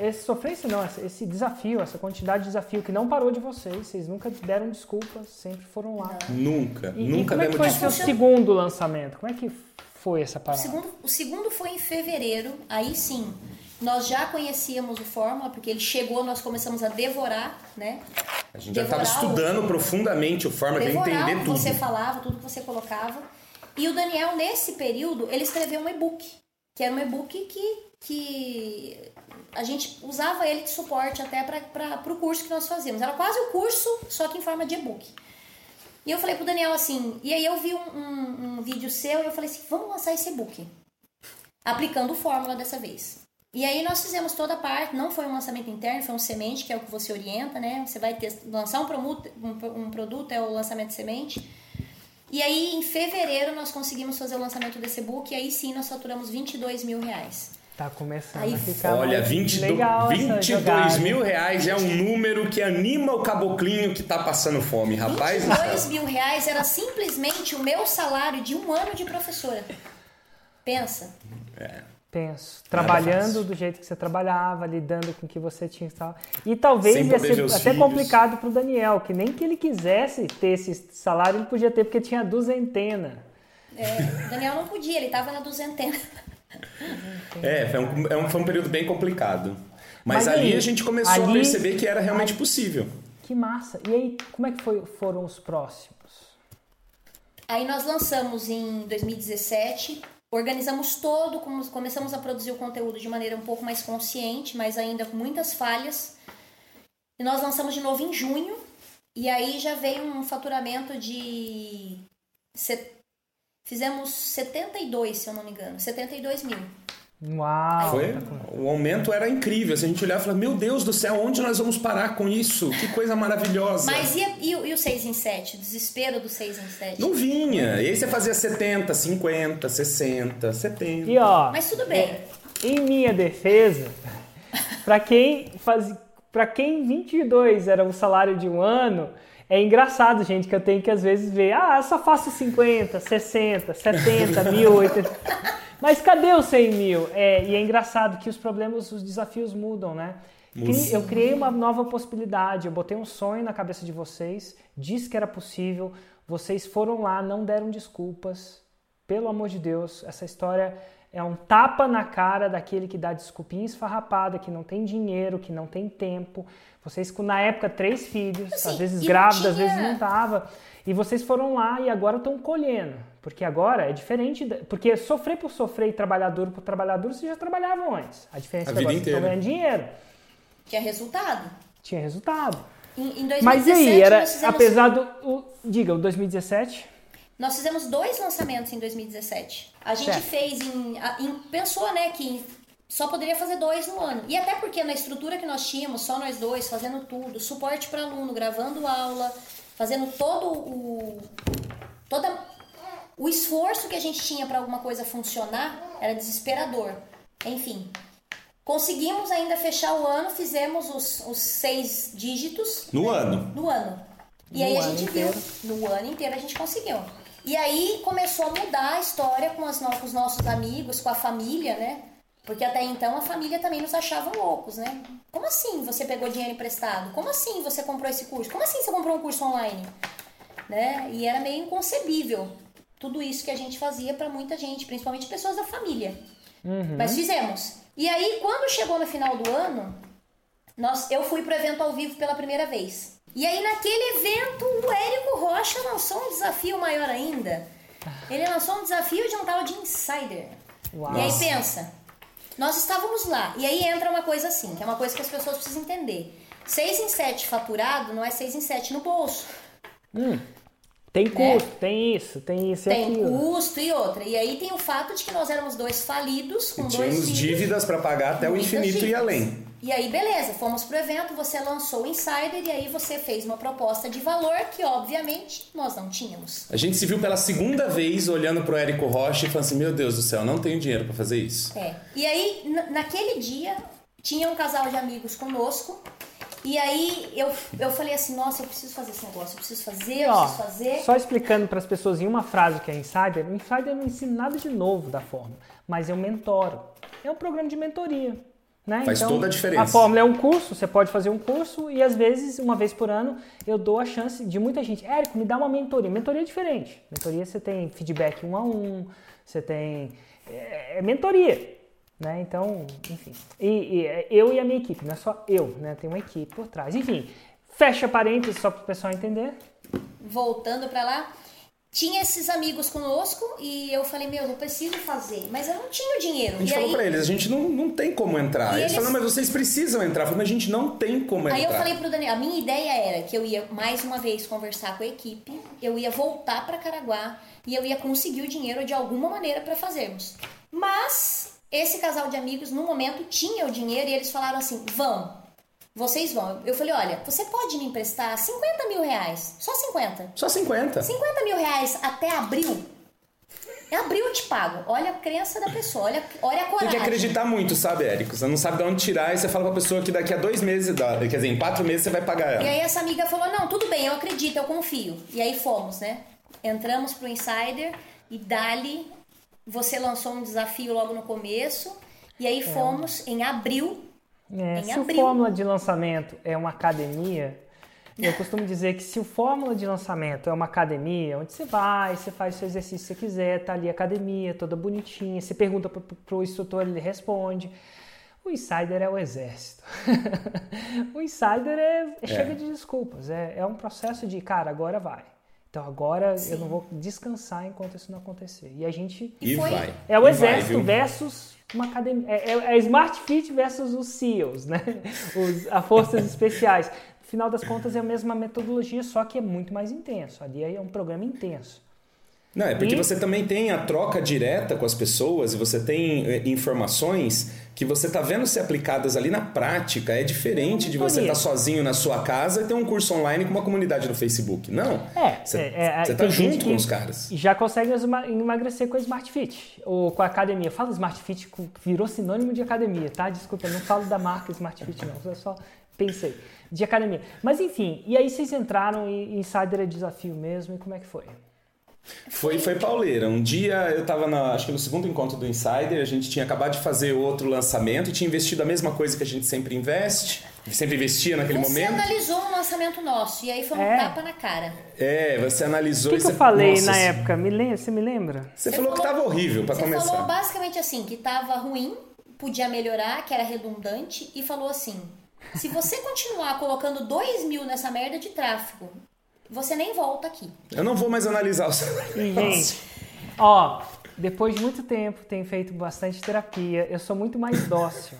essa sofrência não, esse desafio, essa quantidade de desafio que não parou de vocês, vocês nunca deram desculpas, sempre foram lá. Nunca, e, nunca e como é que foi o seu segundo lançamento? Como é que foi essa parada? O segundo, o segundo foi em fevereiro, aí sim, nós já conhecíamos o Fórmula, porque ele chegou, nós começamos a devorar, né? A gente já estava estudando o, profundamente o Fórmula para entender tudo. Tudo que você falava, tudo que você colocava. E o Daniel, nesse período, ele escreveu um e-book, que era um e-book que, que a gente usava ele de suporte até para o curso que nós fazíamos. Era quase o curso, só que em forma de e-book. E eu falei pro Daniel assim, e aí eu vi um, um, um vídeo seu e eu falei assim, vamos lançar esse e-book. Aplicando fórmula dessa vez. E aí nós fizemos toda a parte, não foi um lançamento interno, foi um semente, que é o que você orienta, né? Você vai ter, lançar um, produto, um, um produto, é o lançamento de semente. E aí, em fevereiro, nós conseguimos fazer o lançamento desse book, e aí sim nós faturamos 22 mil reais. Tá começando aí, a ficar Olha, 20, legal 22 mil reais é um número que anima o caboclinho que tá passando fome, rapaz. 22 mil reais era simplesmente o meu salário de um ano de professora. Pensa. É. Penso. Trabalhando do jeito que você trabalhava, lidando com o que você tinha e tal. E talvez ia ser até filhos. complicado para o Daniel, que nem que ele quisesse ter esse salário, ele podia ter, porque tinha duzentena. É, o Daniel não podia, ele estava na duzentena. É, foi um, é um, foi um período bem complicado. Mas, Mas ali aí, a gente começou ali, a perceber que era realmente aí, possível. Que massa. E aí, como é que foi, foram os próximos? Aí nós lançamos em 2017 organizamos todo, começamos a produzir o conteúdo de maneira um pouco mais consciente, mas ainda com muitas falhas. E nós lançamos de novo em junho, e aí já veio um faturamento de. Fizemos 72, se eu não me engano, 72 mil. Uau! Foi, o aumento era incrível. Se a gente olhar e falar, meu Deus do céu, onde nós vamos parar com isso? Que coisa maravilhosa. Mas e, e, e o 6 em 7? O desespero do 6 em 7? Não vinha. E aí você fazia 70, 50, 60, 70. E ó, Mas tudo bem. Em minha defesa, para quem faz, para quem 22 era o salário de um ano, é engraçado, gente, que eu tenho que às vezes ver, ah, eu só faço 50, 60, 70, mil, 80. Mas cadê os 100 mil? É, e é engraçado que os problemas, os desafios mudam, né? Eu criei uma nova possibilidade, eu botei um sonho na cabeça de vocês, disse que era possível, vocês foram lá, não deram desculpas. Pelo amor de Deus, essa história é um tapa na cara daquele que dá desculpinha esfarrapada, que não tem dinheiro, que não tem tempo. Vocês com na época três filhos, Assim, às vezes grávidas, tinha- às vezes não tava. E vocês foram lá e agora estão colhendo. Porque agora é diferente. da- Porque sofrer por sofrer e trabalhar duro por trabalhar duro, vocês já trabalhavam antes. A diferença A é que agora vocês estão ganhando dinheiro. Tinha resultado. Tinha resultado. Em, em 2017, Mas e aí, era, nós fizemos, apesar do. O, diga, o 2017? nós fizemos dois lançamentos em 2017. A gente Certo. fez em, em- Pensou, né, que só poderia fazer dois no ano. E até porque na estrutura que nós tínhamos, só nós dois, fazendo tudo, suporte para aluno, gravando aula, fazendo todo o. Toda, o esforço que a gente tinha para alguma coisa funcionar era desesperador. Enfim. Conseguimos ainda fechar o ano, fizemos os, os seis dígitos No ano. no ano. E No aí a gente inteiro. viu, no ano inteiro a gente conseguiu. E aí começou a mudar a história com, as no- com os nossos amigos, com a família, né? Porque até então a família também nos achava loucos, né? Como assim você pegou dinheiro emprestado? Como assim você comprou esse curso? Como assim você comprou um curso online? Né? E era meio inconcebível tudo isso que a gente fazia para muita gente, principalmente pessoas da família. Mas fizemos. E aí, quando chegou no final do ano, nós, eu fui pro evento ao vivo pela primeira vez. E aí, naquele evento, o Érico Rocha lançou um desafio maior ainda. Ele lançou um desafio de um tal de Insider. Uau. E aí, pensa, nós estávamos lá. E aí entra uma coisa assim, que é uma coisa que as pessoas precisam entender. 6 em 7 faturado não é 6 em 7 no bolso. Tem custo, tem isso, tem isso e. Tem aquilo. custo e outra. E aí tem o fato de que nós éramos dois falidos, com E dois tínhamos filhos. dívidas para pagar até o infinito e dívidas. além. E aí, beleza, fomos pro evento, você lançou o Insider e aí você fez uma proposta de valor que, obviamente, nós não tínhamos. A gente se viu pela segunda vez olhando pro Érico Rocha e falando assim: Meu Deus do céu, não tenho dinheiro para fazer isso. É. E aí, na- naquele dia, tinha um casal de amigos conosco. E aí eu, eu falei assim, nossa, eu preciso fazer esse negócio, eu preciso fazer, eu Ó, preciso fazer. Só explicando para as pessoas em uma frase o que é Insider, o Insider não ensina nada de novo da fórmula, mas eu mentoro. É um programa de mentoria. Né? Faz toda a diferença. A fórmula é um curso, você pode fazer um curso e às vezes, uma vez por ano, eu dou a chance de muita gente. Érico, me dá uma mentoria. Mentoria é diferente. Mentoria você tem feedback um a um, você tem. É, é mentoria. Né? Então, enfim. E, e, eu e a minha equipe, não é só eu, né? Tem uma equipe por trás. Enfim, fecha parênteses só para o pessoal entender. Voltando pra lá, tinha esses amigos conosco e eu falei, meu, eu preciso fazer. Mas eu não tinha o dinheiro. A gente e falou aí, pra eles: A gente não, não tem como entrar. E Eles eles- falaram: Mas vocês precisam entrar. Eu falei, mas a gente não tem como Aí entrar. eu falei pro Daniel, a minha ideia era que eu ia mais uma vez conversar com a equipe, eu ia voltar para Caraguá e eu ia conseguir o dinheiro de alguma maneira para fazermos. Mas esse casal de amigos no momento tinha o dinheiro e eles falaram assim: "Vão, vocês vão". Eu falei: "Olha, você pode me emprestar 50 mil reais, só 50, Só 50. 50 mil reais até abril. Em abril eu te pago. Olha a crença da pessoa, olha, olha a Tem coragem. que acreditar muito, sabe, Érico? Você não sabe de onde tirar e você fala pra pessoa que daqui a dois meses, quer dizer, em quatro meses você vai pagar E ela. aí essa amiga falou, não, tudo bem, eu acredito, eu confio. E aí fomos, né? Entramos pro Insider e dali você lançou um desafio logo no começo. E aí fomos em abril. É, Em se abril. o fórmula de lançamento é uma academia, eu costumo dizer que se o fórmula de lançamento é uma academia, onde você vai, você faz o seu exercício que você quiser, tá ali a academia, toda bonitinha, você pergunta pro, pro instrutor, ele responde. O insider é o exército. o insider é, é chega de desculpas, é, é um processo de, cara, agora vai. Então agora Sim. eu não vou descansar enquanto isso não acontecer. E a gente. E foi. vai. É o exército vai, versus uma academia. É, é, é Smart Fit versus os SEALs, né? Os, as forças especiais. No final das contas é a mesma metodologia, só que é muito mais intenso. Ali é um programa intenso. Não, é porque e... você também tem a troca direta com as pessoas e você tem eh, informações que você está vendo ser aplicadas ali na prática. É diferente de você estar tá sozinho na sua casa e ter um curso online com uma comunidade no Facebook. Não. É, você é, está é, junto com os caras. Já consegue emagrecer com a Smart Fit ou com a academia. Eu falo Smart Fit, virou sinônimo de academia, tá? Desculpa, eu não falo da marca Smart Fit, não. Eu só pensei. De academia. Mas enfim, e aí vocês entraram e Insider é desafio mesmo, e como é que foi? Foi, foi pauleira. Um dia eu estava, acho que no segundo encontro do Insider, a gente tinha acabado de fazer outro lançamento e tinha investido a mesma coisa que a gente sempre investe, sempre investia naquele você momento. Você analisou um lançamento nosso e aí foi um é. tapa na cara. É, você analisou... O que, que você... eu falei Nossa, na assim, época? Me lembra, você me lembra? Você, você falou, falou, que estava horrível para começar. Você falou basicamente assim, que estava ruim, podia melhorar, que era redundante e falou assim... Se você continuar colocando 2 mil nessa merda de tráfego você nem volta aqui. Eu não vou mais analisar o seu Gente, ó, depois de muito tempo, tenho feito bastante terapia, eu sou muito mais dócil.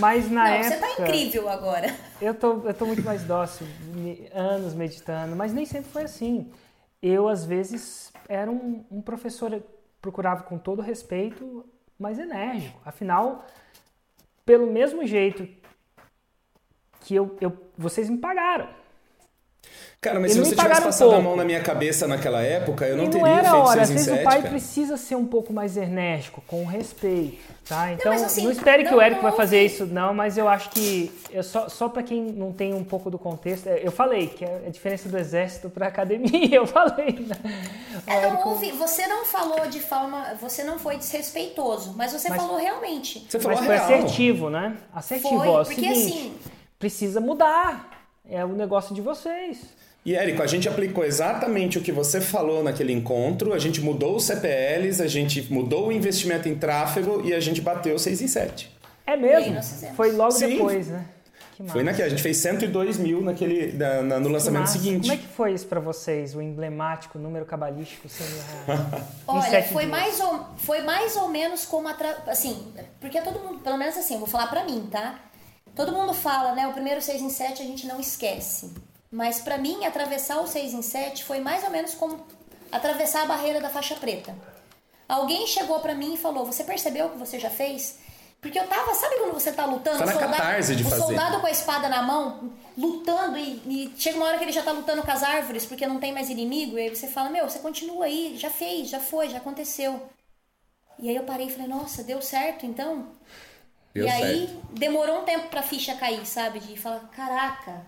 Mas na não, época. Você tá incrível agora. Eu tô, eu tô muito mais dócil, anos meditando, mas nem sempre foi assim. Eu, às vezes, era um, um professor, procurava com todo respeito, mas enérgico. Afinal, pelo mesmo jeito que eu, eu vocês me pagaram. Cara, mas se você tivesse passado pouco. a mão na minha cabeça naquela época, eu não, não teria era feito hora. Às vezes o pai cara. precisa ser um pouco mais enérgico, com respeito, tá? Então, não, assim, não espere não, que o Érico vai fazer isso, não, mas eu acho que, eu só, só para quem não tem um pouco do contexto, é, eu falei que é a diferença do exército para academia, eu falei. Né? É, não houve, você não falou de forma, você não foi desrespeitoso, mas você mas, falou realmente. Você falou mas foi real. assertivo, né? Assertivo, foi, ó, é porque seguinte, assim... Precisa mudar, é o negócio de vocês. E Érico, a gente aplicou exatamente o que você falou naquele encontro, a gente mudou os CPLs, a gente mudou o investimento em tráfego e a gente bateu 6 em 7. É mesmo? Foi logo Sim. depois, né? Foi naquele, a gente fez 102 mil naquele, na, na, no lançamento seguinte. Como é que foi isso para vocês, o emblemático número cabalístico? Olha, foi mais, ou, foi mais ou menos como, atra... assim, porque todo mundo, pelo menos assim, vou falar para mim, tá? Todo mundo fala, né, o primeiro 6 em 7 a gente não esquece. Mas para mim, atravessar o 6 em 7 foi mais ou menos como atravessar a barreira da faixa preta. Alguém chegou para mim e falou: Você percebeu o que você já fez? Porque eu tava, sabe quando você tá lutando? Tá na soldado, catarse de o fazer. soldado com a espada na mão, lutando, e, e, chega uma hora que ele já tá lutando com as árvores porque não tem mais inimigo, e aí você fala: Meu, você continua aí, já fez, já foi, já aconteceu. E aí eu parei e falei: Nossa, deu certo então? Deu e certo. aí demorou um tempo pra ficha cair, sabe? De falar: Caraca,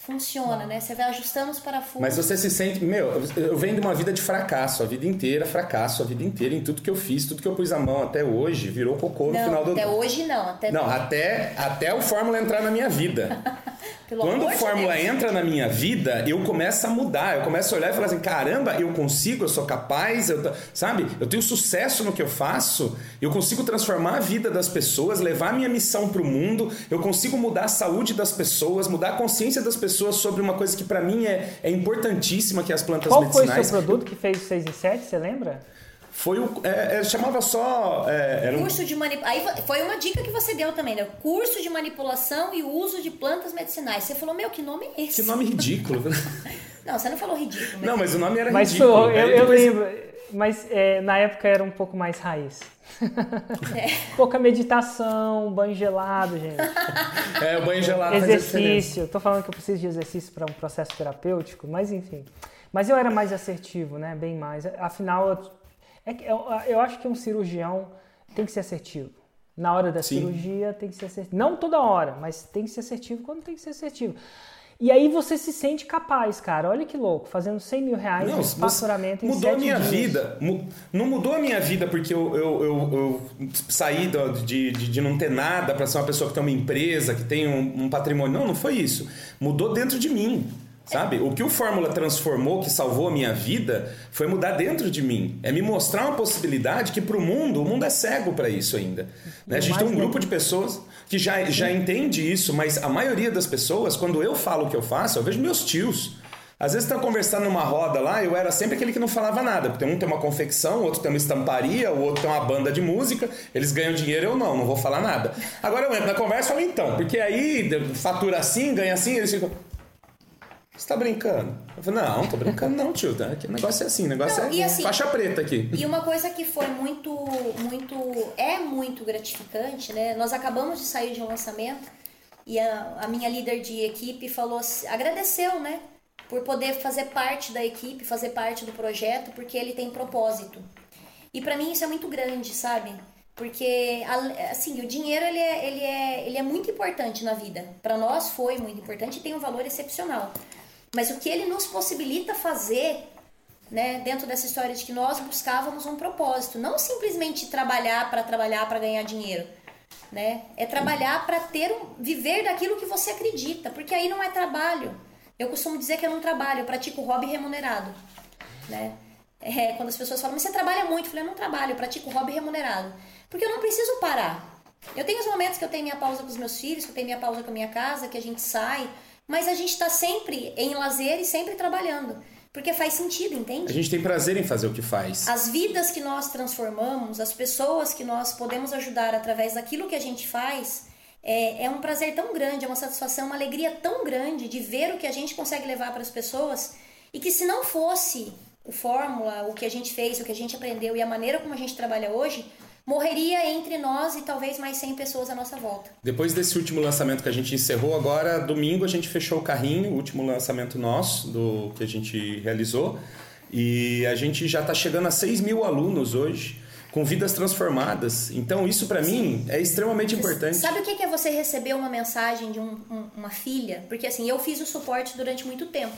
funciona, né? Você vai ajustando os parafusos. Mas você se sente, meu, eu venho de uma vida de fracasso, a vida inteira, fracasso, a vida inteira em tudo que eu fiz, tudo que eu pus a mão até hoje, virou cocô no não, final do Até hoje não, até Não, até até o Fórmula entrar na minha vida. Quando o Fórmula Deus. entra na minha vida, eu começo a mudar, eu começo a olhar e falar assim: caramba, eu consigo, eu sou capaz, eu, sabe? Eu tenho sucesso no que eu faço, eu consigo transformar a vida das pessoas, levar a minha missão para o mundo, eu consigo mudar a saúde das pessoas, mudar a consciência das pessoas sobre uma coisa que para mim é, é importantíssima, que é as plantas Qual medicinais. Qual foi o seu produto que fez 6 em 7, você lembra? Foi o. É, é, chamava só. É, curso um... de manipulação. Aí foi uma dica que você deu também, né? Curso de manipulação e uso de plantas medicinais. Você falou, meu, que nome é esse? Que nome ridículo. não, você não falou ridículo. Mas... Não, mas o nome era mas ridículo. Mas eu, eu depois... lembro. Mas é, na época era um pouco mais raiz. É. Pouca meditação, banho gelado, gente. É, o banho gelado. Exercício. Tô falando que eu preciso de exercício para um processo terapêutico, mas enfim. Mas eu era mais assertivo, né? Bem mais. Afinal, eu é que eu, eu acho que um cirurgião tem que ser assertivo. Na hora da Sim. cirurgia tem que ser assertivo. Não toda hora, mas tem que ser assertivo quando tem que ser assertivo. E aí você se sente capaz, cara. Olha que louco, fazendo 100 mil reais não, de faturamento em Mudou a minha dias. vida. Não mudou a minha vida porque eu, eu, eu, eu saí de, de, de, não ter nada para ser uma pessoa que tem uma empresa, que tem um, um patrimônio. Não, não foi isso. Mudou dentro de mim. Sabe? O que o Fórmula transformou, que salvou a minha vida, foi mudar dentro de mim. É me mostrar uma possibilidade que para o mundo, o mundo é cego para isso ainda. Né? A gente tem um grupo de pessoas que já, já entende isso, mas a maioria das pessoas, quando eu falo o que eu faço, eu vejo meus tios. Às vezes estão conversando numa roda lá, eu era sempre aquele que não falava nada. Porque um tem uma confecção, o outro tem uma estamparia, o outro tem uma banda de música, eles ganham dinheiro, eu não, não vou falar nada. Agora eu entro na conversa e falo, então, porque aí fatura assim, ganha assim, eles ficam. Você tá brincando? Eu falei, não, tô brincando não, tio. Tá? O negócio é assim, o negócio não, é assim, faixa preta aqui. E uma coisa que foi muito, muito, é muito gratificante, né? Nós acabamos de sair de um lançamento e a, a minha líder de equipe falou, agradeceu, né? por poder fazer parte da equipe, fazer parte do projeto, porque ele tem propósito. E para mim isso é muito grande, sabe? Porque assim, o dinheiro ele é, ele é, ele é muito importante na vida. Para nós foi muito importante e tem um valor excepcional. Mas o que ele nos possibilita fazer, né, dentro dessa história de que nós buscávamos um propósito, não simplesmente trabalhar para trabalhar para ganhar dinheiro, né? É trabalhar para ter um, viver daquilo que você acredita, porque aí não é trabalho. Eu costumo dizer que eu não trabalho, eu pratico hobby remunerado, né? É, quando as pessoas falam, mas você trabalha muito, eu falei, eu não trabalho, eu pratico hobby remunerado. Porque eu não preciso parar. Eu tenho os momentos que eu tenho minha pausa com os meus filhos, que eu tenho minha pausa com a minha casa, que a gente sai, mas a gente está sempre em lazer e sempre trabalhando. Porque faz sentido, entende? A gente tem prazer em fazer o que faz. As vidas que nós transformamos, as pessoas que nós podemos ajudar através daquilo que a gente faz, é, é um prazer tão grande, é uma satisfação, uma alegria tão grande de ver o que a gente consegue levar para as pessoas e que se não fosse o fórmula, o que a gente fez, o que a gente aprendeu e a maneira como a gente trabalha hoje, morreria entre nós e talvez mais 100 pessoas à nossa volta. Depois desse último lançamento que a gente encerrou, agora domingo a gente fechou o carrinho, o último lançamento nosso do que a gente realizou. E a gente já está chegando a 6 mil alunos hoje com vidas transformadas. Então, isso para mim é extremamente importante. Sabe o que é você receber uma mensagem de um, um, uma filha? Porque assim, eu fiz o suporte durante muito tempo.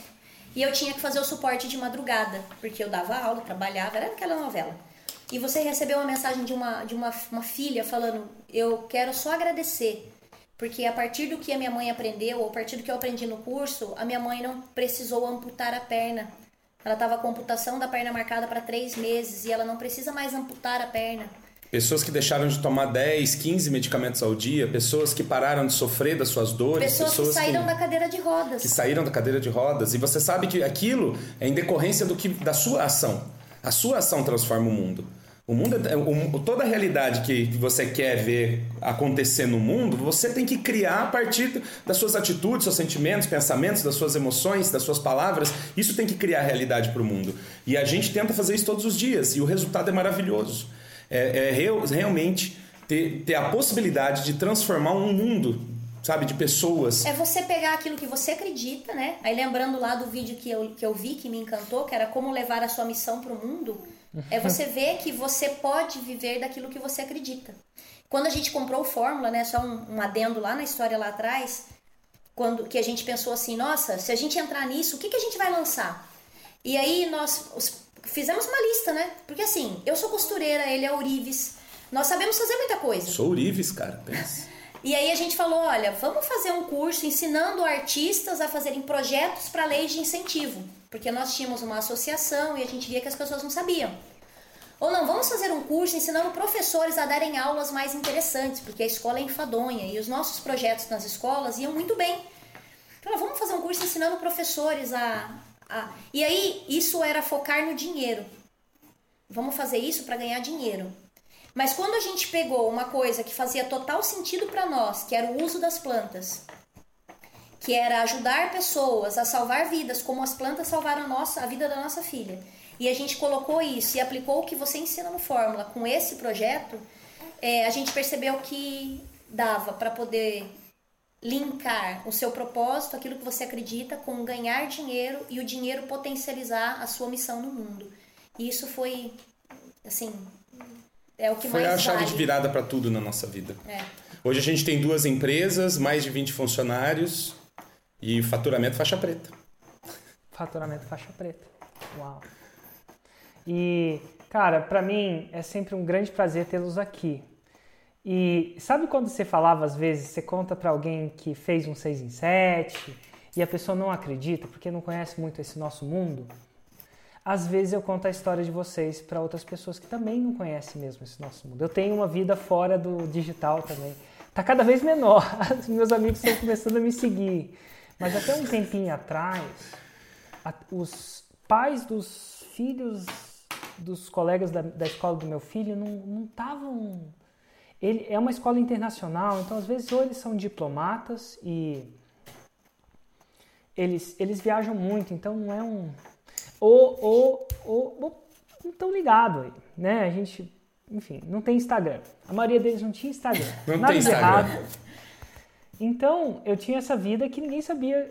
E eu tinha que fazer o suporte de madrugada, porque eu dava aula, trabalhava, era aquela novela. E você recebeu uma mensagem de uma, de uma, uma filha falando: Eu quero só agradecer, porque a partir do que a minha mãe aprendeu, ou a partir do que eu aprendi no curso, a minha mãe não precisou amputar a perna ela estava com a amputação da perna marcada para três meses e ela não precisa mais amputar a perna. Pessoas que deixaram de tomar 10, 15 medicamentos ao dia, pessoas que pararam de sofrer das suas dores, pessoas, pessoas que saíram que, da cadeira de rodas. Que saíram da cadeira de rodas. E você sabe que aquilo é em decorrência do que, da sua ação. A sua ação transforma o mundo. O mundo, é, o, toda a realidade que você quer ver acontecer no mundo, você tem que criar a partir das suas atitudes, seus sentimentos, pensamentos, das suas emoções, das suas palavras. Isso tem que criar a realidade para o mundo. E a gente tenta fazer isso todos os dias e o resultado é maravilhoso. É, é real, realmente ter, ter a possibilidade de transformar um mundo sabe, de pessoas. É você pegar aquilo que você acredita, né? Aí lembrando lá do vídeo que eu, que eu vi, que me encantou, que era como levar a sua missão para o mundo. É você ver que você pode viver daquilo que você acredita. Quando a gente comprou o Fórmula, né, só um, um adendo lá na história lá atrás, quando que a gente pensou assim, nossa, se a gente entrar nisso, o que, que a gente vai lançar? E aí nós os, fizemos uma lista, né? Porque assim, eu sou costureira, ele é Urives, nós sabemos fazer muita coisa. Sou Urives, cara, pensa. E aí a gente falou, olha, vamos fazer um curso ensinando artistas a fazerem projetos para leis de incentivo, porque nós tínhamos uma associação e a gente via que as pessoas não sabiam. Ou não, vamos fazer um curso ensinando professores a darem aulas mais interessantes, porque a escola é enfadonha e os nossos projetos nas escolas iam muito bem. Então, vamos fazer um curso ensinando professores a, a... E aí, isso era focar no dinheiro. Vamos fazer isso para ganhar dinheiro. Mas quando a gente pegou uma coisa que fazia total sentido para nós, que era o uso das plantas, que era ajudar pessoas a salvar vidas, como as plantas salvaram a, nossa, a vida da nossa filha, e a gente colocou isso e aplicou o que você ensina no Fórmula com esse projeto, é, a gente percebeu que dava para poder linkar o seu propósito, aquilo que você acredita, com ganhar dinheiro e o dinheiro potencializar a sua missão no mundo. E isso foi, assim, é o que Foi mais a chave vale. de virada para tudo na nossa vida. É. Hoje a gente tem duas empresas, mais de 20 funcionários e faturamento faixa preta. Faturamento faixa preta. Uau. E, cara, para mim é sempre um grande prazer tê-los aqui. E sabe quando você falava às vezes, você conta para alguém que fez um 6 em 7 e a pessoa não acredita porque não conhece muito esse nosso mundo? Às vezes eu conto a história de vocês para outras pessoas que também não conhecem mesmo esse nosso mundo. Eu tenho uma vida fora do digital também. Tá cada vez menor. Os meus amigos estão começando a me seguir. Mas até um tempinho atrás, a, os pais dos filhos dos colegas da, da escola do meu filho não estavam. Ele é uma escola internacional, então às vezes ou eles são diplomatas e eles, eles viajam muito, então não é um. Ou, ou, ou, ou não estão ligados aí, né? A gente, enfim, não tem Instagram. A maioria deles não tinha Instagram. Não Nada tem Instagram. errado. Então, eu tinha essa vida que ninguém sabia.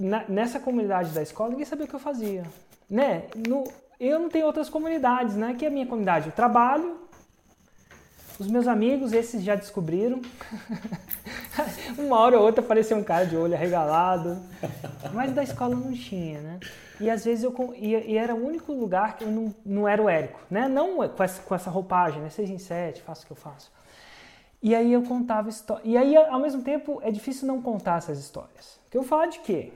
na- nessa comunidade da escola, ninguém sabia o que eu fazia. Né? No, eu não tenho outras comunidades, né? Que é a minha comunidade. Eu trabalho, os meus amigos, esses já descobriram. Uma hora ou outra apareceu um cara de olho arregalado. Mas da escola não tinha, né? E às vezes eu. E, era o único lugar que eu não, não era o Érico, né? Não com essa, com essa roupagem, né? Seis em sete, faço o que eu faço. E aí eu contava histórias. E aí, ao mesmo tempo, é difícil não contar essas histórias. Porque eu falar de quê?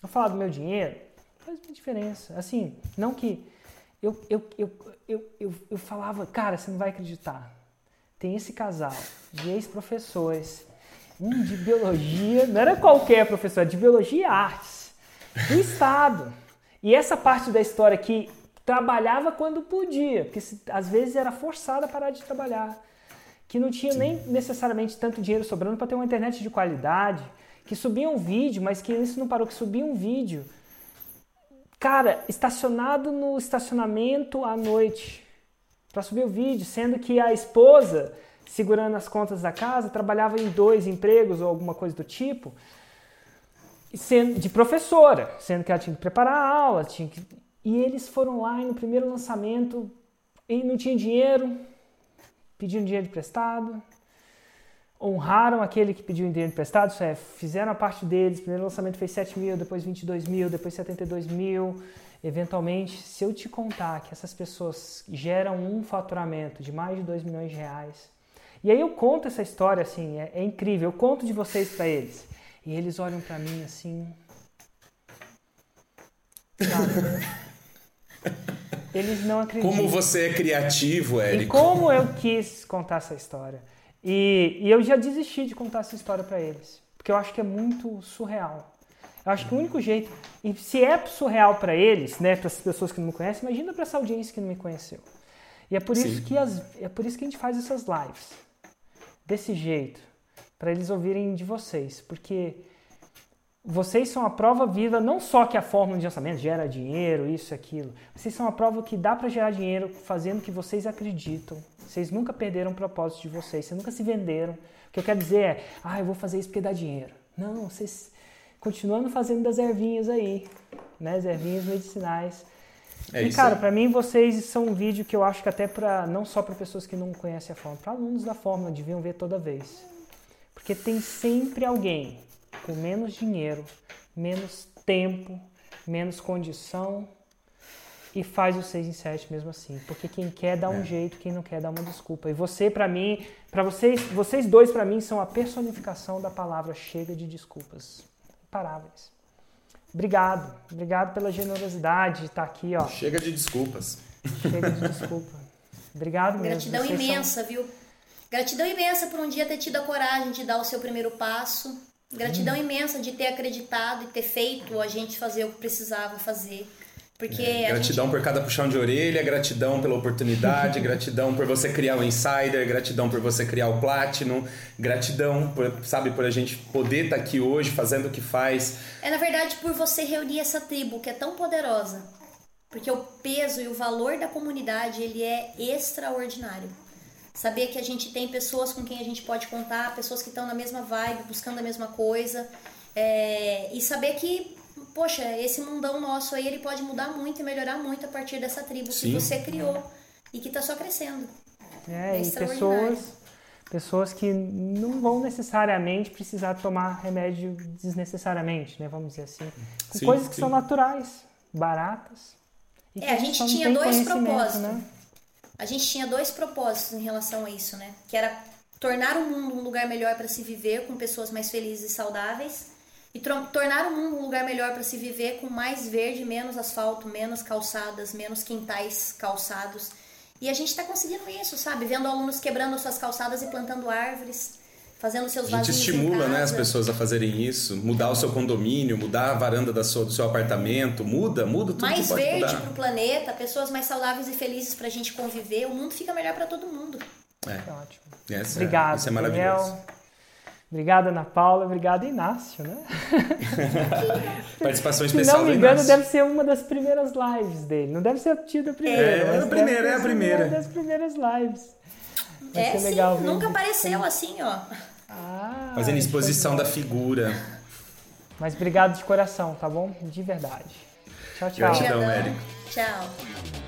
Eu falar do meu dinheiro faz uma diferença. Assim, não que. Eu, eu, eu, eu, eu, eu falava, cara, você não vai acreditar. Tem esse casal de ex-professores, um de biologia, não era qualquer professor, de biologia e artes, do Estado. E essa parte da história que trabalhava quando podia, porque se- às vezes era forçada a parar de trabalhar que não tinha nem necessariamente tanto dinheiro sobrando para ter uma internet de qualidade, que subia um vídeo, mas que isso não parou, que subia um vídeo, cara, estacionado no estacionamento à noite, para subir o vídeo, sendo que a esposa, segurando as contas da casa, trabalhava em dois empregos ou alguma coisa do tipo, sendo de professora, sendo que ela tinha que preparar a aula, tinha que... e eles foram lá no primeiro lançamento, e não tinha dinheiro, pediram dinheiro emprestado, honraram aquele que pediu dinheiro emprestado, isso é, fizeram a parte deles, primeiro lançamento fez 7 mil, depois 22 mil, depois 72 mil, eventualmente, se eu te contar que essas pessoas geram um faturamento de mais de 2 milhões de reais, e aí eu conto essa história assim, é, é incrível, eu conto de vocês para eles, e eles olham para mim assim, sabe? Eles não acreditam. Como você é criativo, E Érico. como eu quis contar essa história. E, e eu já desisti de contar essa história para eles. Porque eu acho que é muito surreal. Eu acho que o único jeito. E se é surreal para eles, né, para as pessoas que não me conhecem, imagina para essa audiência que não me conheceu. E é por isso que as, é por isso que a gente faz essas lives desse jeito, para eles ouvirem de vocês, porque vocês são a prova viva, não só que a fórmula de lançamento gera dinheiro, isso e aquilo. Vocês são a prova que dá para gerar dinheiro fazendo o que vocês acreditam. Vocês nunca perderam o propósito de vocês, vocês nunca se venderam. O que eu quero dizer é, ah, eu vou fazer isso porque dá dinheiro. Não, vocês continuando fazendo das ervinhas aí, né? As ervinhas medicinais. É e cara, para mim vocês são um vídeo que eu acho que até para não só para pessoas que não conhecem a fórmula, para alunos da fórmula deviam ver toda vez. Porque tem sempre alguém com menos dinheiro, menos tempo, menos condição e faz o 6 em 7 mesmo assim. Porque quem quer dá um jeito, quem não quer dá uma desculpa. E você para mim, para vocês, vocês dois para mim são a personificação da palavra chega de desculpas. Imparáveis. Obrigado. Obrigado pela generosidade de estar aqui, ó. Chega de desculpas. Chega de desculpa. Obrigado mesmo. Gratidão Vocês são- imensa, viu? Gratidão imensa por um dia ter tido a coragem de dar o seu primeiro passo. Gratidão imensa de ter acreditado e ter feito a gente fazer o que precisava fazer. Porque a Gratidão por cada puxão de orelha, gratidão pela oportunidade, gratidão por você criar o Insider, gratidão por você criar o Platinum, gratidão, por, sabe, por a gente poder estar aqui hoje fazendo o que faz. gente, é na verdade por você reunir essa tribo que é tão poderosa. Porque o peso e o valor da comunidade, ele é extraordinário. Saber que a gente tem pessoas com quem a gente pode contar, pessoas que estão na mesma vibe, buscando a mesma coisa. é, e saber que, poxa, esse mundão nosso aí, ele pode mudar muito e melhorar muito a partir dessa tribo que Sim. você criou. E que tá só crescendo. É, É e extraordinário. pessoas, pessoas que não vão necessariamente precisar tomar remédio desnecessariamente, né? Vamos dizer assim. Com Sim, coisas que sim. são naturais, baratas. e que É, a gente tinha dois propósitos. Né? A gente tinha dois propósitos em relação a isso, né? Que era tornar o mundo um lugar melhor para se viver com pessoas mais felizes e saudáveis e tornar o mundo um lugar melhor para se viver com mais verde, menos asfalto, menos calçadas, menos quintais calçados. E a gente está conseguindo isso, sabe? Vendo alunos quebrando suas calçadas e plantando árvores, fazendo seus A gente estimula né, as pessoas a fazerem isso, mudar o seu condomínio, mudar a varanda da sua, do seu apartamento, muda, muda tudo mais que pode verde para o planeta, pessoas mais saudáveis e felizes para a gente conviver, o mundo fica melhor para todo mundo. É. Ótimo. Essa, Obrigado, Isso é maravilhoso. Daniel. Obrigado, Ana Paula. Obrigado, Inácio, né? Participação Se especial não me engano, Inácio. deve ser uma das primeiras lives dele. Não deve ser tido a primeira. É, é a primeira, é a primeira. Uma das primeiras lives. Vai é sim, legal nunca apareceu assim, ó. Ah, Fazendo exposição da figura. Mas obrigado de coração, tá bom? De verdade. Tchau, tchau. Gratidão. Érico. Tchau.